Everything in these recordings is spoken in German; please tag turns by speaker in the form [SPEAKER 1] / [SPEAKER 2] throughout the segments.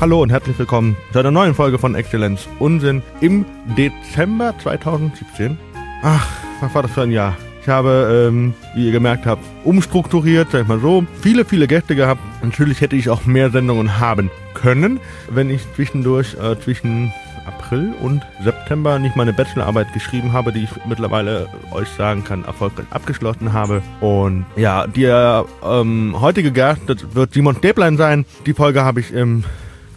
[SPEAKER 1] Hallo und herzlich willkommen zu einer neuen Folge von Exzellenz Unsinn im Dezember 2017. Ach, was war das für ein Jahr? Ich habe, ähm, wie ihr gemerkt habt, umstrukturiert, sag ich mal so, viele, viele Gäste gehabt. Natürlich hätte ich auch mehr Sendungen haben können, wenn ich zwischendurch, äh, zwischen April und September nicht meine Bachelorarbeit geschrieben habe, die ich mittlerweile euch sagen kann, erfolgreich abgeschlossen habe. Und ja, der ähm, heutige Gast, wird Simon Stäblein sein. Die Folge habe ich im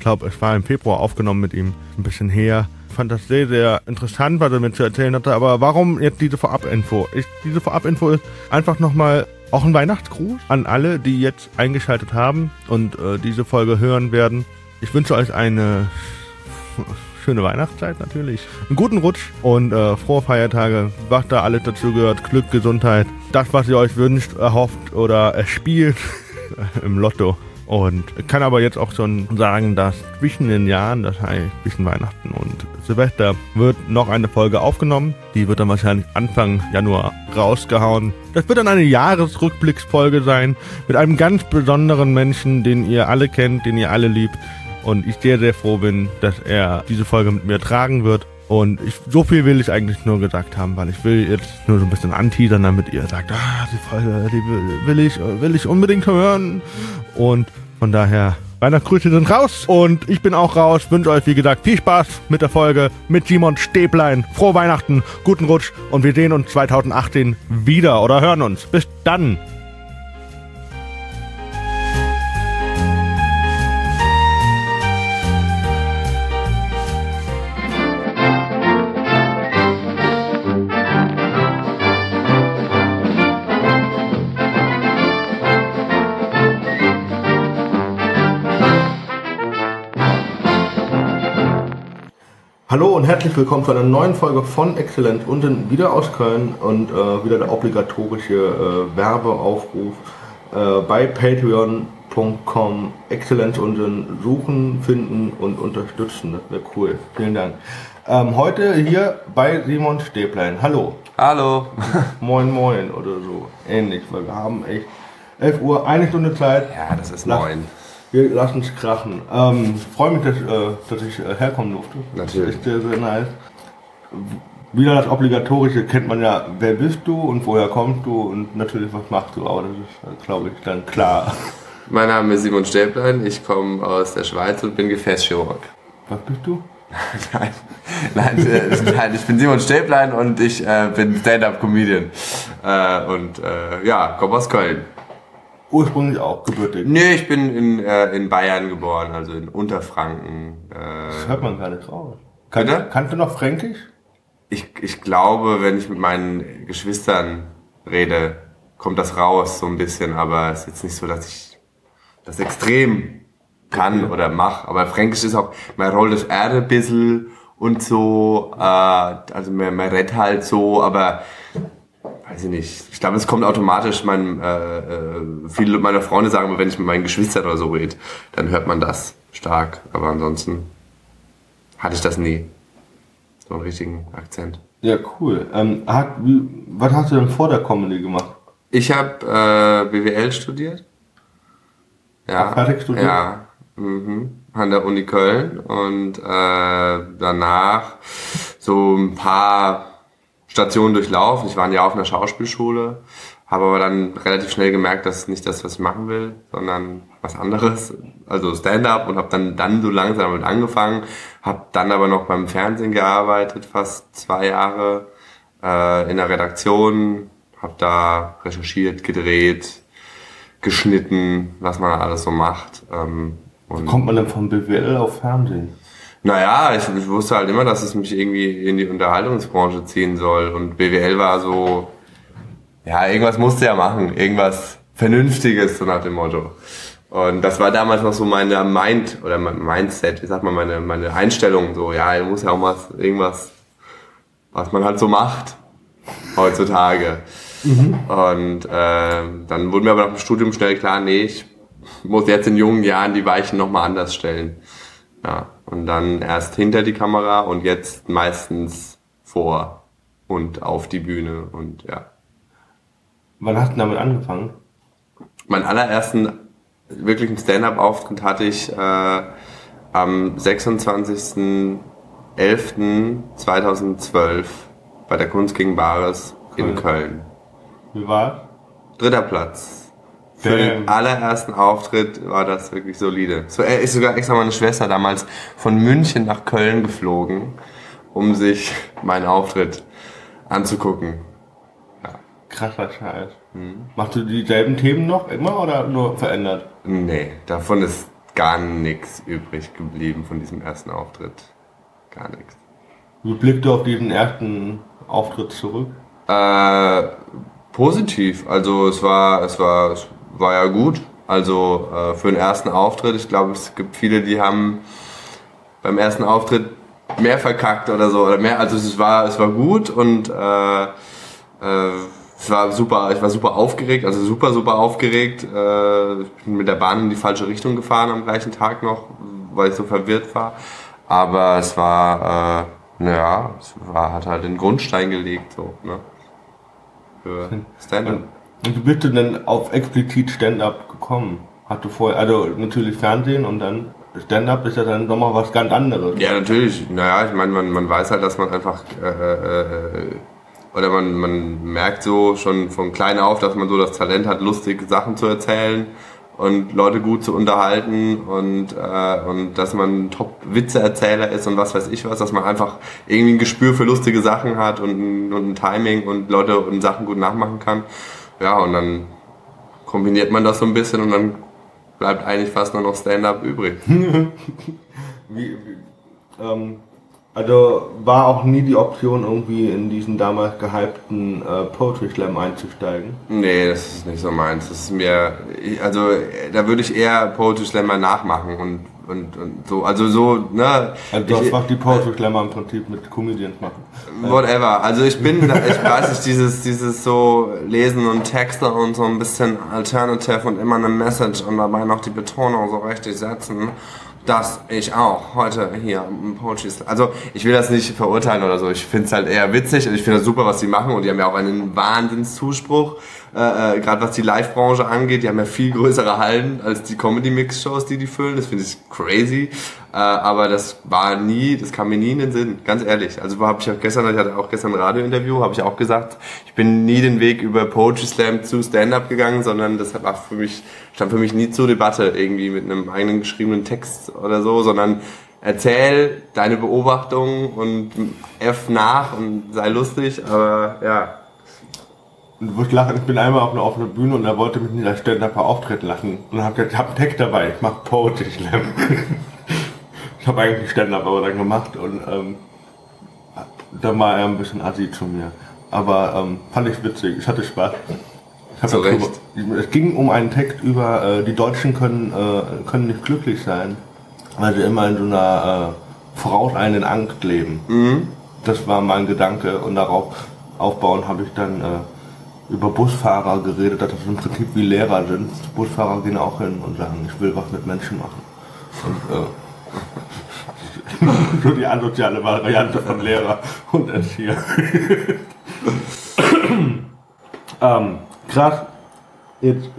[SPEAKER 1] glaube, es war im Februar aufgenommen mit ihm, ein bisschen her. Ich fand das sehr, sehr interessant, was er mir zu erzählen hatte. Aber warum jetzt diese Vorab-Info? Diese Vorab-Info ist einfach nochmal auch ein Weihnachtsgruß an alle, die jetzt eingeschaltet haben und äh, diese Folge hören werden. Ich wünsche euch eine schöne Weihnachtszeit natürlich, einen guten Rutsch und äh, frohe Feiertage, was da alles dazu gehört, Glück, Gesundheit, das, was ihr euch wünscht, erhofft oder erspielt im Lotto. Und kann aber jetzt auch schon sagen, dass zwischen den Jahren, das heißt zwischen Weihnachten und Silvester, wird noch eine Folge aufgenommen. Die wird dann wahrscheinlich Anfang Januar rausgehauen. Das wird dann eine Jahresrückblicksfolge sein mit einem ganz besonderen Menschen, den ihr alle kennt, den ihr alle liebt. Und ich sehr, sehr froh bin, dass er diese Folge mit mir tragen wird. Und ich, so viel will ich eigentlich nur gesagt haben, weil ich will jetzt nur so ein bisschen anteasern, damit ihr sagt, ah, die Folge, die will, will ich, will ich unbedingt hören. Und von daher, Weihnachtsgrüße sind raus und ich bin auch raus. Wünsche euch, wie gesagt, viel Spaß mit der Folge mit Simon Stäblein. Frohe Weihnachten, guten Rutsch und wir sehen uns 2018 wieder oder hören uns. Bis dann. Hallo und herzlich willkommen zu einer neuen Folge von Exzellenz unten wieder aus Köln und äh, wieder der obligatorische äh, Werbeaufruf äh, bei patreon.com Exzellenz unten suchen, finden und unterstützen. Das wäre cool. Vielen Dank. Ähm, heute hier bei Simon Stäblein. Hallo.
[SPEAKER 2] Hallo.
[SPEAKER 1] moin moin oder so. Ähnlich, weil wir haben echt 11 Uhr, eine Stunde Zeit.
[SPEAKER 2] Ja, das ist moin.
[SPEAKER 1] Wir lassen es krachen. Ähm, Freue mich, dass, äh, dass ich äh, herkommen durfte.
[SPEAKER 2] Natürlich.
[SPEAKER 1] Das ist sehr, sehr nice. Wieder das Obligatorische kennt man ja, wer bist du und woher kommst du und natürlich, was machst du, aber das ist, glaube ich, dann klar.
[SPEAKER 2] Mein Name ist Simon Stäblein, ich komme aus der Schweiz und bin Gefäßchirurg.
[SPEAKER 1] Was bist du?
[SPEAKER 2] nein, nein, äh, nein, ich bin Simon Stäblein und ich äh, bin Stand-Up-Comedian. Äh, und äh, ja, komme aus Köln.
[SPEAKER 1] Ursprünglich auch gebürtig?
[SPEAKER 2] Nee, ich bin in, äh, in Bayern geboren, also in Unterfranken.
[SPEAKER 1] Äh, das hört man gar nicht raus. Kann, kannst du noch Fränkisch?
[SPEAKER 2] Ich, ich glaube, wenn ich mit meinen Geschwistern rede, kommt das raus so ein bisschen, aber es ist jetzt nicht so, dass ich das extrem kann okay. oder mache. Aber Fränkisch ist auch, man rollt das R ein bisschen und so, äh, also man, man redet halt so, aber weiß ich nicht. Ich glaube, es kommt automatisch. Mein, äh, äh, viele meiner Freunde sagen immer, wenn ich mit meinen Geschwistern oder so rede, dann hört man das stark. Aber ansonsten hatte ich das nie. So einen richtigen Akzent.
[SPEAKER 1] Ja, cool. Ähm, hat, was hast du denn vor der Comedy gemacht?
[SPEAKER 2] Ich habe äh, BWL studiert. Ja.
[SPEAKER 1] fertig studiert?
[SPEAKER 2] Ja. Mhm. An der Uni Köln. Und äh, danach so ein paar Stationen durchlaufen. Ich war ein Jahr auf einer Schauspielschule, habe aber dann relativ schnell gemerkt, dass nicht das, was ich machen will, sondern was anderes, also Stand-up und habe dann dann so langsam damit angefangen, habe dann aber noch beim Fernsehen gearbeitet, fast zwei Jahre äh, in der Redaktion, habe da recherchiert, gedreht, geschnitten, was man alles so macht. Ähm,
[SPEAKER 1] und Kommt man dann vom BWL auf Fernsehen?
[SPEAKER 2] Naja, ich, ich wusste halt immer, dass es mich irgendwie in die Unterhaltungsbranche ziehen soll. Und BWL war so, ja, irgendwas musste ja machen, irgendwas Vernünftiges, so nach dem Motto. Und das war damals noch so meine Mind oder mein Mindset, wie sagt man, meine, meine Einstellung, so, ja, ich muss ja auch was, irgendwas, was man halt so macht heutzutage. Mhm. Und äh, dann wurde mir aber nach dem Studium schnell klar, nee, ich muss jetzt in jungen Jahren die Weichen nochmal anders stellen. Ja, und dann erst hinter die Kamera und jetzt meistens vor und auf die Bühne und ja.
[SPEAKER 1] Wann hast du damit angefangen?
[SPEAKER 2] Meinen allerersten wirklichen Stand-up-Auftritt hatte ich äh, am 26.11.2012 bei der Kunst gegen Bares in Köln.
[SPEAKER 1] Wie war?
[SPEAKER 2] Dritter Platz. Für den allerersten Auftritt war das wirklich solide. So, er ist sogar extra meine Schwester damals von München nach Köln geflogen, um sich meinen Auftritt anzugucken.
[SPEAKER 1] Krasser Scheiß. Mhm. Machst du dieselben Themen noch immer oder nur verändert?
[SPEAKER 2] Nee, davon ist gar nichts übrig geblieben von diesem ersten Auftritt. Gar nichts.
[SPEAKER 1] Wie blickst du auf diesen ersten Auftritt zurück?
[SPEAKER 2] Äh, positiv. Also es war, es war, es war ja gut. Also äh, für den ersten Auftritt, ich glaube, es gibt viele, die haben beim ersten Auftritt mehr verkackt oder so oder mehr. Also es war, es war gut und äh, äh, es war super, ich war super aufgeregt, also super, super aufgeregt. Äh, ich bin mit der Bahn in die falsche Richtung gefahren am gleichen Tag noch, weil ich so verwirrt war. Aber es war, äh, naja, es war, hat halt den Grundstein gelegt, so, ne? Für Stand-up.
[SPEAKER 1] Und wie bist du denn auf explizit Stand-up gekommen? Hast du vorher, also natürlich Fernsehen und dann Stand-up ist ja dann nochmal was ganz anderes.
[SPEAKER 2] Ja, natürlich. Naja, ich meine, man, man weiß halt, dass man einfach äh, äh, oder man, man merkt so schon von klein auf, dass man so das Talent hat, lustige Sachen zu erzählen und Leute gut zu unterhalten und, äh, und dass man Top-Witze-Erzähler ist und was weiß ich was, dass man einfach irgendwie ein Gespür für lustige Sachen hat und, und ein Timing und Leute und Sachen gut nachmachen kann. Ja, und dann kombiniert man das so ein bisschen und dann bleibt eigentlich fast nur noch Stand-up übrig.
[SPEAKER 1] wie, wie, ähm also war auch nie die Option, irgendwie in diesen damals gehypten äh, Poetry Slam einzusteigen?
[SPEAKER 2] Nee, das ist nicht so meins. Das ist mir, also da würde ich eher Poetry Slam mal nachmachen und, und, und so, also so, ne.
[SPEAKER 1] Also das macht die Poetry Slammer im Prinzip mit Comedians machen.
[SPEAKER 2] Whatever. Also ich bin, ich weiß nicht, dieses, dieses so Lesen und Texte und so ein bisschen Alternative und immer eine Message und dabei noch die Betonung so richtig setzen dass ich auch heute hier im Poetry Slam. Also ich will das nicht verurteilen oder so. Ich finde es halt eher witzig und ich finde es super, was sie machen und die haben ja auch einen Wahnsinnszuspruch. Äh, äh, Gerade was die Live-Branche angeht, die haben ja viel größere Hallen als die Comedy-Mix-Shows, die die füllen. Das finde ich crazy. Äh, aber das war nie, das kam mir nie in den Sinn, ganz ehrlich. Also habe ich auch gestern, ich hatte auch gestern ein Radio-Interview, habe ich auch gesagt, ich bin nie den Weg über Poetry Slam zu Stand-Up gegangen, sondern das war für mich, stand für mich nie zur Debatte irgendwie mit einem eigenen geschriebenen Text oder so, sondern erzähl deine Beobachtungen und F nach und sei lustig, aber ja,
[SPEAKER 1] und du wirst lachen, ich bin einmal auf einer offenen Bühne und er wollte mich nicht als Stand-Up auftreten lassen. Und hab ich gesagt, ich hab einen Text dabei, ich mach Poetry Slam. ich habe eigentlich Stand-Up aber dann gemacht und ähm, da war er ein bisschen assi zu mir. Aber ähm, fand ich witzig, ich hatte Spaß. Ich
[SPEAKER 2] so recht.
[SPEAKER 1] Drüber, es ging um einen Text über, äh, die Deutschen können, äh, können nicht glücklich sein, weil sie immer in so einer äh, vorauseilenden Angst leben. Mhm. Das war mein Gedanke und darauf aufbauen habe ich dann äh, über Busfahrer geredet, dass das im Prinzip wie Lehrer sind. Busfahrer gehen auch hin und sagen, ich will was mit Menschen machen. Und äh, so die asoziale Variante von Lehrer und Erzieher. ähm, krass, jetzt,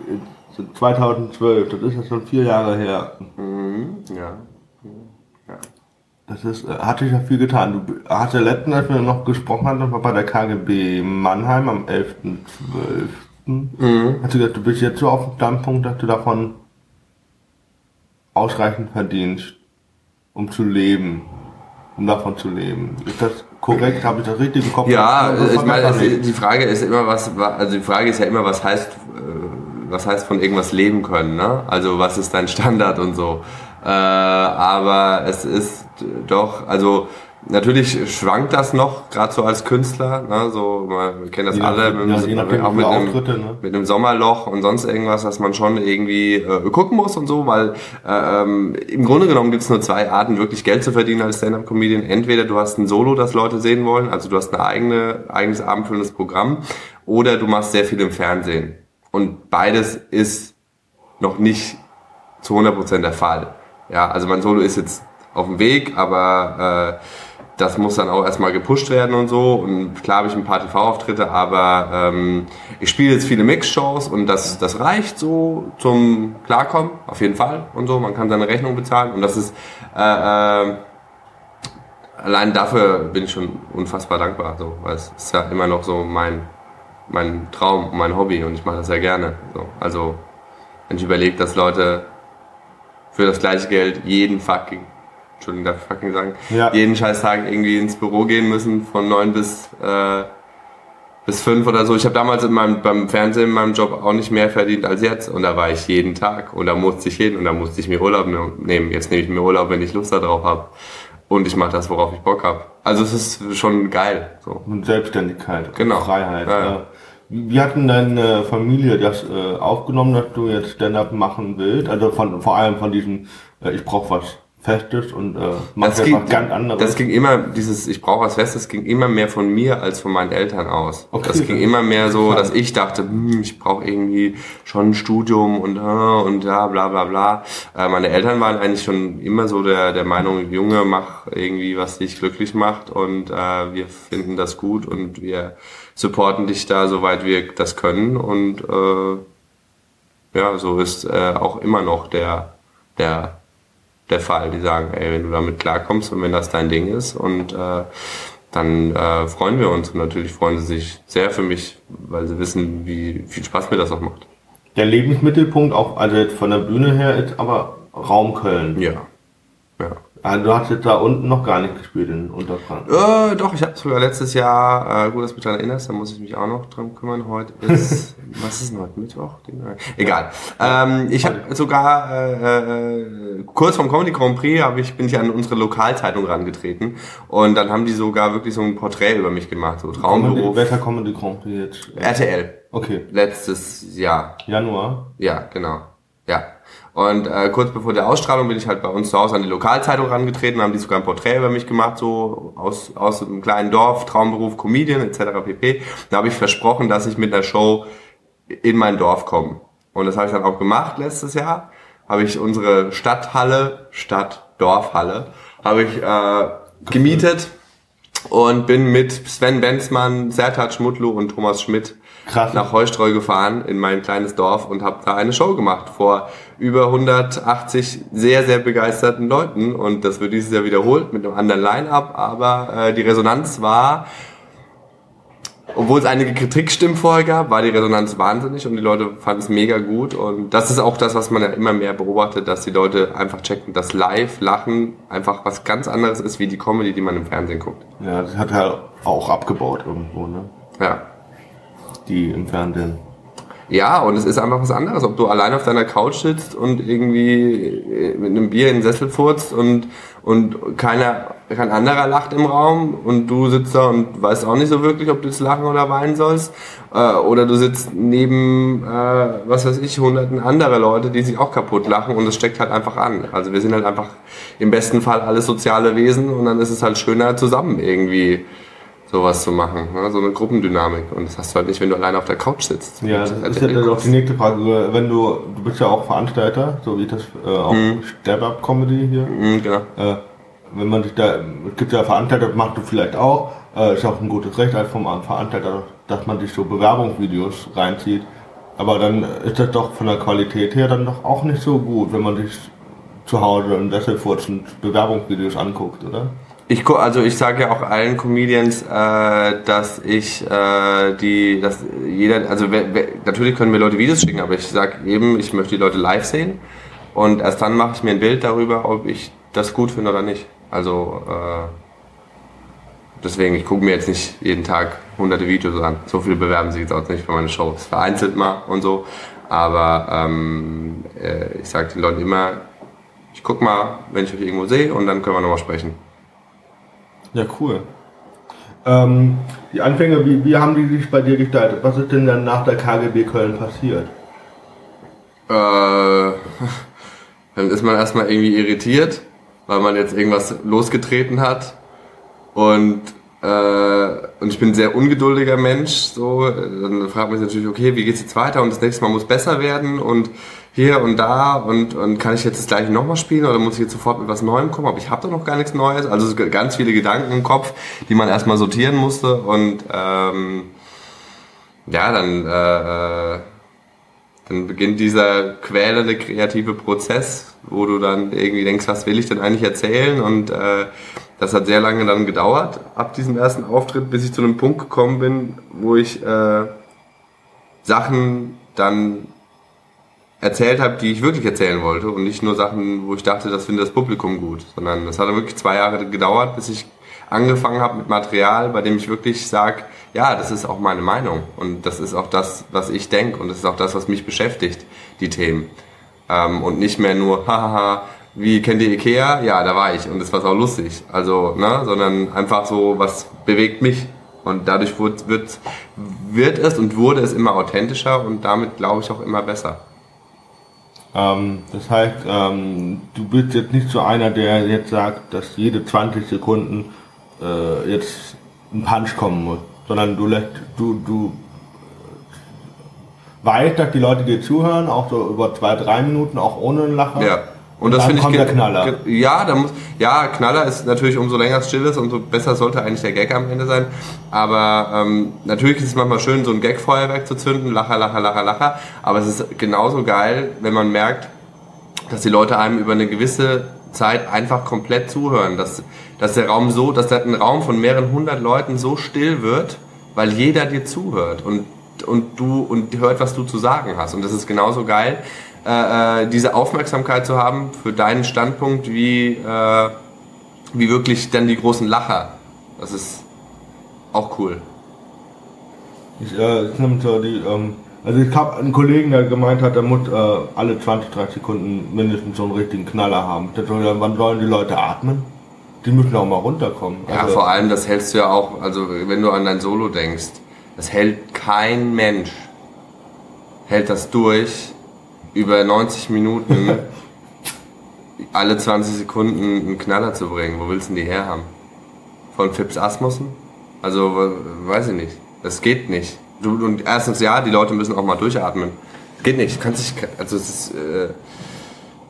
[SPEAKER 1] jetzt 2012, das ist ja schon vier Jahre her.
[SPEAKER 2] Mhm, ja.
[SPEAKER 1] Das ist, äh, hat sich ja viel getan. Du hast ja letztens, als wir noch gesprochen hatten, war bei der KGB Mannheim am 11.12. Mhm. Hast du gesagt, du bist jetzt so auf dem Standpunkt, dass du davon ausreichend verdienst, um zu leben, um davon zu leben. Ist das korrekt? Habe ich das richtig im Kopf?
[SPEAKER 2] Ja, ich meine, die Frage ist immer, was, also die Frage ist ja immer, was heißt, äh, was heißt von irgendwas leben können, ne? Also was ist dein Standard und so. Äh, aber es ist doch, also natürlich schwankt das noch, gerade so als Künstler, ne, so, wir kennen das ja, alle, mit, ja, nachdem, auch mit einem, ne? mit einem Sommerloch und sonst irgendwas, dass man schon irgendwie äh, gucken muss und so, weil äh, ähm, im Grunde genommen gibt es nur zwei Arten, wirklich Geld zu verdienen als Stand-Up-Comedian. Entweder du hast ein Solo, das Leute sehen wollen, also du hast ein eigene, eigenes abendfüllendes Programm, oder du machst sehr viel im Fernsehen. Und beides ist noch nicht zu 100% der Fall. Ja, also mein Solo ist jetzt auf dem Weg, aber äh, das muss dann auch erstmal gepusht werden und so. Und klar habe ich ein paar TV-Auftritte, aber ähm, ich spiele jetzt viele Mix-Shows und das, das reicht so zum Klarkommen, auf jeden Fall und so. Man kann seine Rechnung bezahlen und das ist äh, äh, allein dafür bin ich schon unfassbar dankbar, so, weil es ist ja immer noch so mein, mein Traum mein Hobby und ich mache das sehr gerne. So. Also wenn ich überlege, dass Leute für das gleiche Geld jeden fucking Entschuldigung, darf ich fucking sagen, ja. jeden scheiß Tag irgendwie ins Büro gehen müssen, von neun bis, äh, bis fünf oder so. Ich habe damals in meinem, beim Fernsehen in meinem Job auch nicht mehr verdient als jetzt und da war ich jeden Tag und da musste ich hin und da musste ich mir Urlaub nehmen. Jetzt nehme ich mir Urlaub, wenn ich Lust darauf habe und ich mache das, worauf ich Bock habe. Also es ist schon geil. So.
[SPEAKER 1] Und Selbstständigkeit,
[SPEAKER 2] genau.
[SPEAKER 1] Freiheit. Ja, ja. Wie hat denn deine Familie das äh, aufgenommen, dass du jetzt Stand-up machen willst? Also von, vor allem von diesem, äh, ich brauche was Festes und äh,
[SPEAKER 2] macht das ging, was ganz anderes. Das ging immer, dieses Ich brauche was Festes, ging immer mehr von mir als von meinen Eltern aus. Okay. Das ging immer mehr so, dass ich dachte, hm, ich brauche irgendwie schon ein Studium und äh, und ja, bla bla bla. Äh, meine Eltern waren eigentlich schon immer so der, der Meinung, Junge, mach irgendwie, was dich glücklich macht und äh, wir finden das gut und wir supporten dich da, soweit wir das können und äh, ja, so ist äh, auch immer noch der, der der Fall. Die sagen, ey, wenn du damit klarkommst und wenn das dein Ding ist und äh, dann äh, freuen wir uns und natürlich freuen sie sich sehr für mich, weil sie wissen, wie viel Spaß mir das auch macht.
[SPEAKER 1] Der Lebensmittelpunkt, auch also jetzt von der Bühne her, ist aber Raum Köln.
[SPEAKER 2] Ja.
[SPEAKER 1] Also du hast jetzt da unten noch gar nicht gespielt in Unterfranken.
[SPEAKER 2] Äh, doch, ich habe sogar letztes Jahr, äh, gut, dass du mich daran erinnerst, da muss ich mich auch noch dran kümmern. Heute ist, was ist denn heute, Mittwoch? Egal. Ähm, ich habe sogar äh, äh, kurz vom Comedy Grand Prix hab ich, bin ich an unsere Lokalzeitung rangetreten und dann haben die sogar wirklich so ein Porträt über mich gemacht, so Traumberuf.
[SPEAKER 1] Welcher Comedy Grand Prix jetzt?
[SPEAKER 2] RTL.
[SPEAKER 1] Okay.
[SPEAKER 2] Letztes Jahr.
[SPEAKER 1] Januar?
[SPEAKER 2] Ja, genau. Ja. Und äh, kurz bevor der Ausstrahlung bin ich halt bei uns zu Hause an die Lokalzeitung rangetreten, haben die sogar ein Porträt über mich gemacht, so aus, aus einem kleinen Dorf, Traumberuf, Comedian etc. pp. Da habe ich versprochen, dass ich mit einer Show in mein Dorf komme. Und das habe ich dann auch gemacht letztes Jahr. Habe ich unsere Stadthalle, Stadt-Dorfhalle, habe ich äh, gemietet und bin mit Sven Benzmann, Sertac Mutlu und Thomas Schmidt Krass. nach Heustreu gefahren in mein kleines Dorf und habe da eine Show gemacht vor über 180 sehr, sehr begeisterten Leuten. Und das wird dieses Jahr wiederholt mit einem anderen Line-Up. Aber äh, die Resonanz war, obwohl es einige Kritikstimmen vorher gab, war die Resonanz wahnsinnig und die Leute fanden es mega gut. Und das ist auch das, was man ja immer mehr beobachtet, dass die Leute einfach checken, dass Live-Lachen einfach was ganz anderes ist wie die Comedy, die man im Fernsehen guckt.
[SPEAKER 1] Ja, das hat halt auch abgebaut irgendwo, ne?
[SPEAKER 2] Ja
[SPEAKER 1] die im Fernsehen.
[SPEAKER 2] Ja, und es ist einfach was anderes, ob du allein auf deiner Couch sitzt und irgendwie äh, mit einem Bier in den Sessel furzt und, und keiner, kein anderer lacht im Raum und du sitzt da und weißt auch nicht so wirklich, ob du jetzt lachen oder weinen sollst. Äh, oder du sitzt neben, äh, was weiß ich, hunderten anderer Leute, die sich auch kaputt lachen und es steckt halt einfach an. Also wir sind halt einfach im besten Fall alles soziale Wesen und dann ist es halt schöner zusammen irgendwie sowas zu machen, ne? so eine Gruppendynamik. Und das hast du halt nicht, wenn du alleine auf der Couch sitzt.
[SPEAKER 1] Ja, das ist ja dann auch die nächste Frage. Wenn du, du bist ja auch Veranstalter, so wie das äh, auch mhm. Step-Up-Comedy hier.
[SPEAKER 2] Mhm, genau.
[SPEAKER 1] Äh, wenn man sich da, es gibt ja Veranstalter, das machst du vielleicht auch, äh, ist auch ein gutes Recht als vom Veranstalter, dass man sich so Bewerbungsvideos reinzieht. Aber dann ist das doch von der Qualität her dann doch auch nicht so gut, wenn man sich zu Hause in Sesselfurz Bewerbungsvideos anguckt, oder?
[SPEAKER 2] Ich also ich sage ja auch allen Comedians, äh, dass ich äh, die, dass jeder, also natürlich können mir Leute Videos schicken, aber ich sage eben, ich möchte die Leute live sehen und erst dann mache ich mir ein Bild darüber, ob ich das gut finde oder nicht. Also äh, deswegen, ich gucke mir jetzt nicht jeden Tag hunderte Videos an. So viele bewerben sich jetzt auch nicht für meine Shows. Vereinzelt mal und so. Aber ähm, äh, ich sage den Leuten immer, ich guck mal, wenn ich euch irgendwo sehe und dann können wir nochmal sprechen.
[SPEAKER 1] Ja, cool. Ähm, die Anfänge, wie, wie haben die sich bei dir gestaltet? Was ist denn dann nach der KGB Köln passiert?
[SPEAKER 2] Äh, dann ist man erstmal irgendwie irritiert, weil man jetzt irgendwas losgetreten hat. Und, äh, und ich bin ein sehr ungeduldiger Mensch. So, dann fragt man sich natürlich, okay, wie geht's jetzt weiter? Und das nächste Mal muss besser werden. Und hier und da und, und kann ich jetzt das gleiche nochmal spielen oder muss ich jetzt sofort mit was Neuem kommen? Aber ich habe doch noch gar nichts Neues. Also ganz viele Gedanken im Kopf, die man erstmal sortieren musste und ähm, ja, dann, äh, dann beginnt dieser quälende kreative Prozess, wo du dann irgendwie denkst, was will ich denn eigentlich erzählen? Und äh, das hat sehr lange dann gedauert, ab diesem ersten Auftritt, bis ich zu einem Punkt gekommen bin, wo ich äh, Sachen dann erzählt habe, die ich wirklich erzählen wollte und nicht nur Sachen, wo ich dachte, das findet das Publikum gut, sondern das hat wirklich zwei Jahre gedauert, bis ich angefangen habe mit Material, bei dem ich wirklich sage, ja, das ist auch meine Meinung und das ist auch das, was ich denke und das ist auch das, was mich beschäftigt, die Themen. Ähm, und nicht mehr nur, hahaha, wie kennt ihr Ikea? Ja, da war ich und das war auch lustig. Also, ne, sondern einfach so, was bewegt mich. Und dadurch wird, wird, wird es und wurde es immer authentischer und damit glaube ich auch immer besser.
[SPEAKER 1] Ähm, das heißt, ähm, du bist jetzt nicht so einer, der jetzt sagt, dass jede 20 Sekunden äh, jetzt ein Punch kommen muss, sondern du lässt, du, du weißt, dass die Leute dir zuhören, auch so über zwei, drei Minuten, auch ohne Lacher.
[SPEAKER 2] Ja. Und, und das finde ich der Knaller. Ja, da muss, ja, Knaller ist natürlich umso länger es still ist, umso besser sollte eigentlich der Gag am Ende sein. Aber ähm, natürlich ist es manchmal schön, so ein Gag-Feuerwerk zu zünden, Lacher, Lacher, Lacher, Lacher. Aber es ist genauso geil, wenn man merkt, dass die Leute einem über eine gewisse Zeit einfach komplett zuhören. Dass, dass der Raum so, dass ein Raum von mehreren hundert Leuten so still wird, weil jeder dir zuhört und, und du und hört, was du zu sagen hast. Und das ist genauso geil, äh, äh, diese Aufmerksamkeit zu haben für deinen Standpunkt, wie, äh, wie wirklich dann die großen Lacher. Das ist auch cool.
[SPEAKER 1] Ich, äh, ich nehme so die, ähm, also ich habe einen Kollegen, der gemeint hat, er muss äh, alle 20, 30 Sekunden mindestens so einen richtigen Knaller haben. Soll, wann sollen die Leute atmen? Die müssen auch mal runterkommen.
[SPEAKER 2] Ja, also, vor allem, das hältst du ja auch, also wenn du an dein Solo denkst, das hält kein Mensch, hält das durch, über 90 Minuten alle 20 Sekunden einen Knaller zu bringen. Wo willst du denn die herhaben? Von Fips Asmussen? Also, weiß ich nicht. Das geht nicht. Du, und erstens, ja, die Leute müssen auch mal durchatmen. Geht nicht. Kannst dich, also, es ist, äh,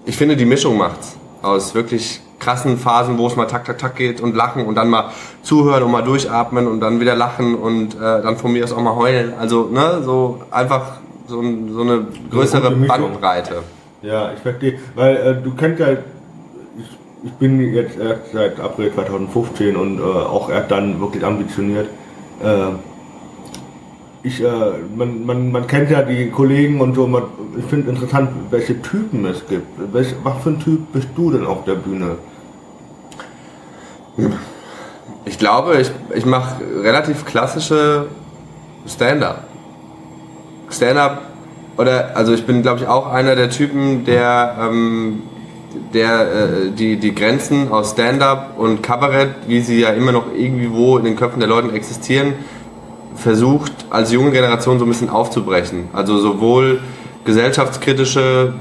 [SPEAKER 2] ich finde, die Mischung macht's. Aus wirklich krassen Phasen, wo es mal tak, tak, tak geht und lachen und dann mal zuhören und mal durchatmen und dann wieder lachen und äh, dann von mir aus auch mal heulen. Also, ne, so einfach so, ein, so eine größere eine Bandbreite.
[SPEAKER 1] Ja, ich verstehe. Weil äh, du kennst ja, ich, ich, bin jetzt erst seit April 2015 und äh, auch erst dann wirklich ambitioniert. Äh, ich, äh, man, man, man kennt ja die Kollegen und so, man, ich finde interessant, welche Typen es gibt. Welch, was für ein Typ bist du denn auf der Bühne?
[SPEAKER 2] Ich glaube, ich, ich mache relativ klassische Stand-up. Stand-up oder also ich bin glaube ich auch einer der Typen, der ähm, der äh, die die Grenzen aus Stand-up und Kabarett, wie sie ja immer noch irgendwie wo in den Köpfen der Leute existieren, versucht als junge Generation so ein bisschen aufzubrechen. Also sowohl gesellschaftskritische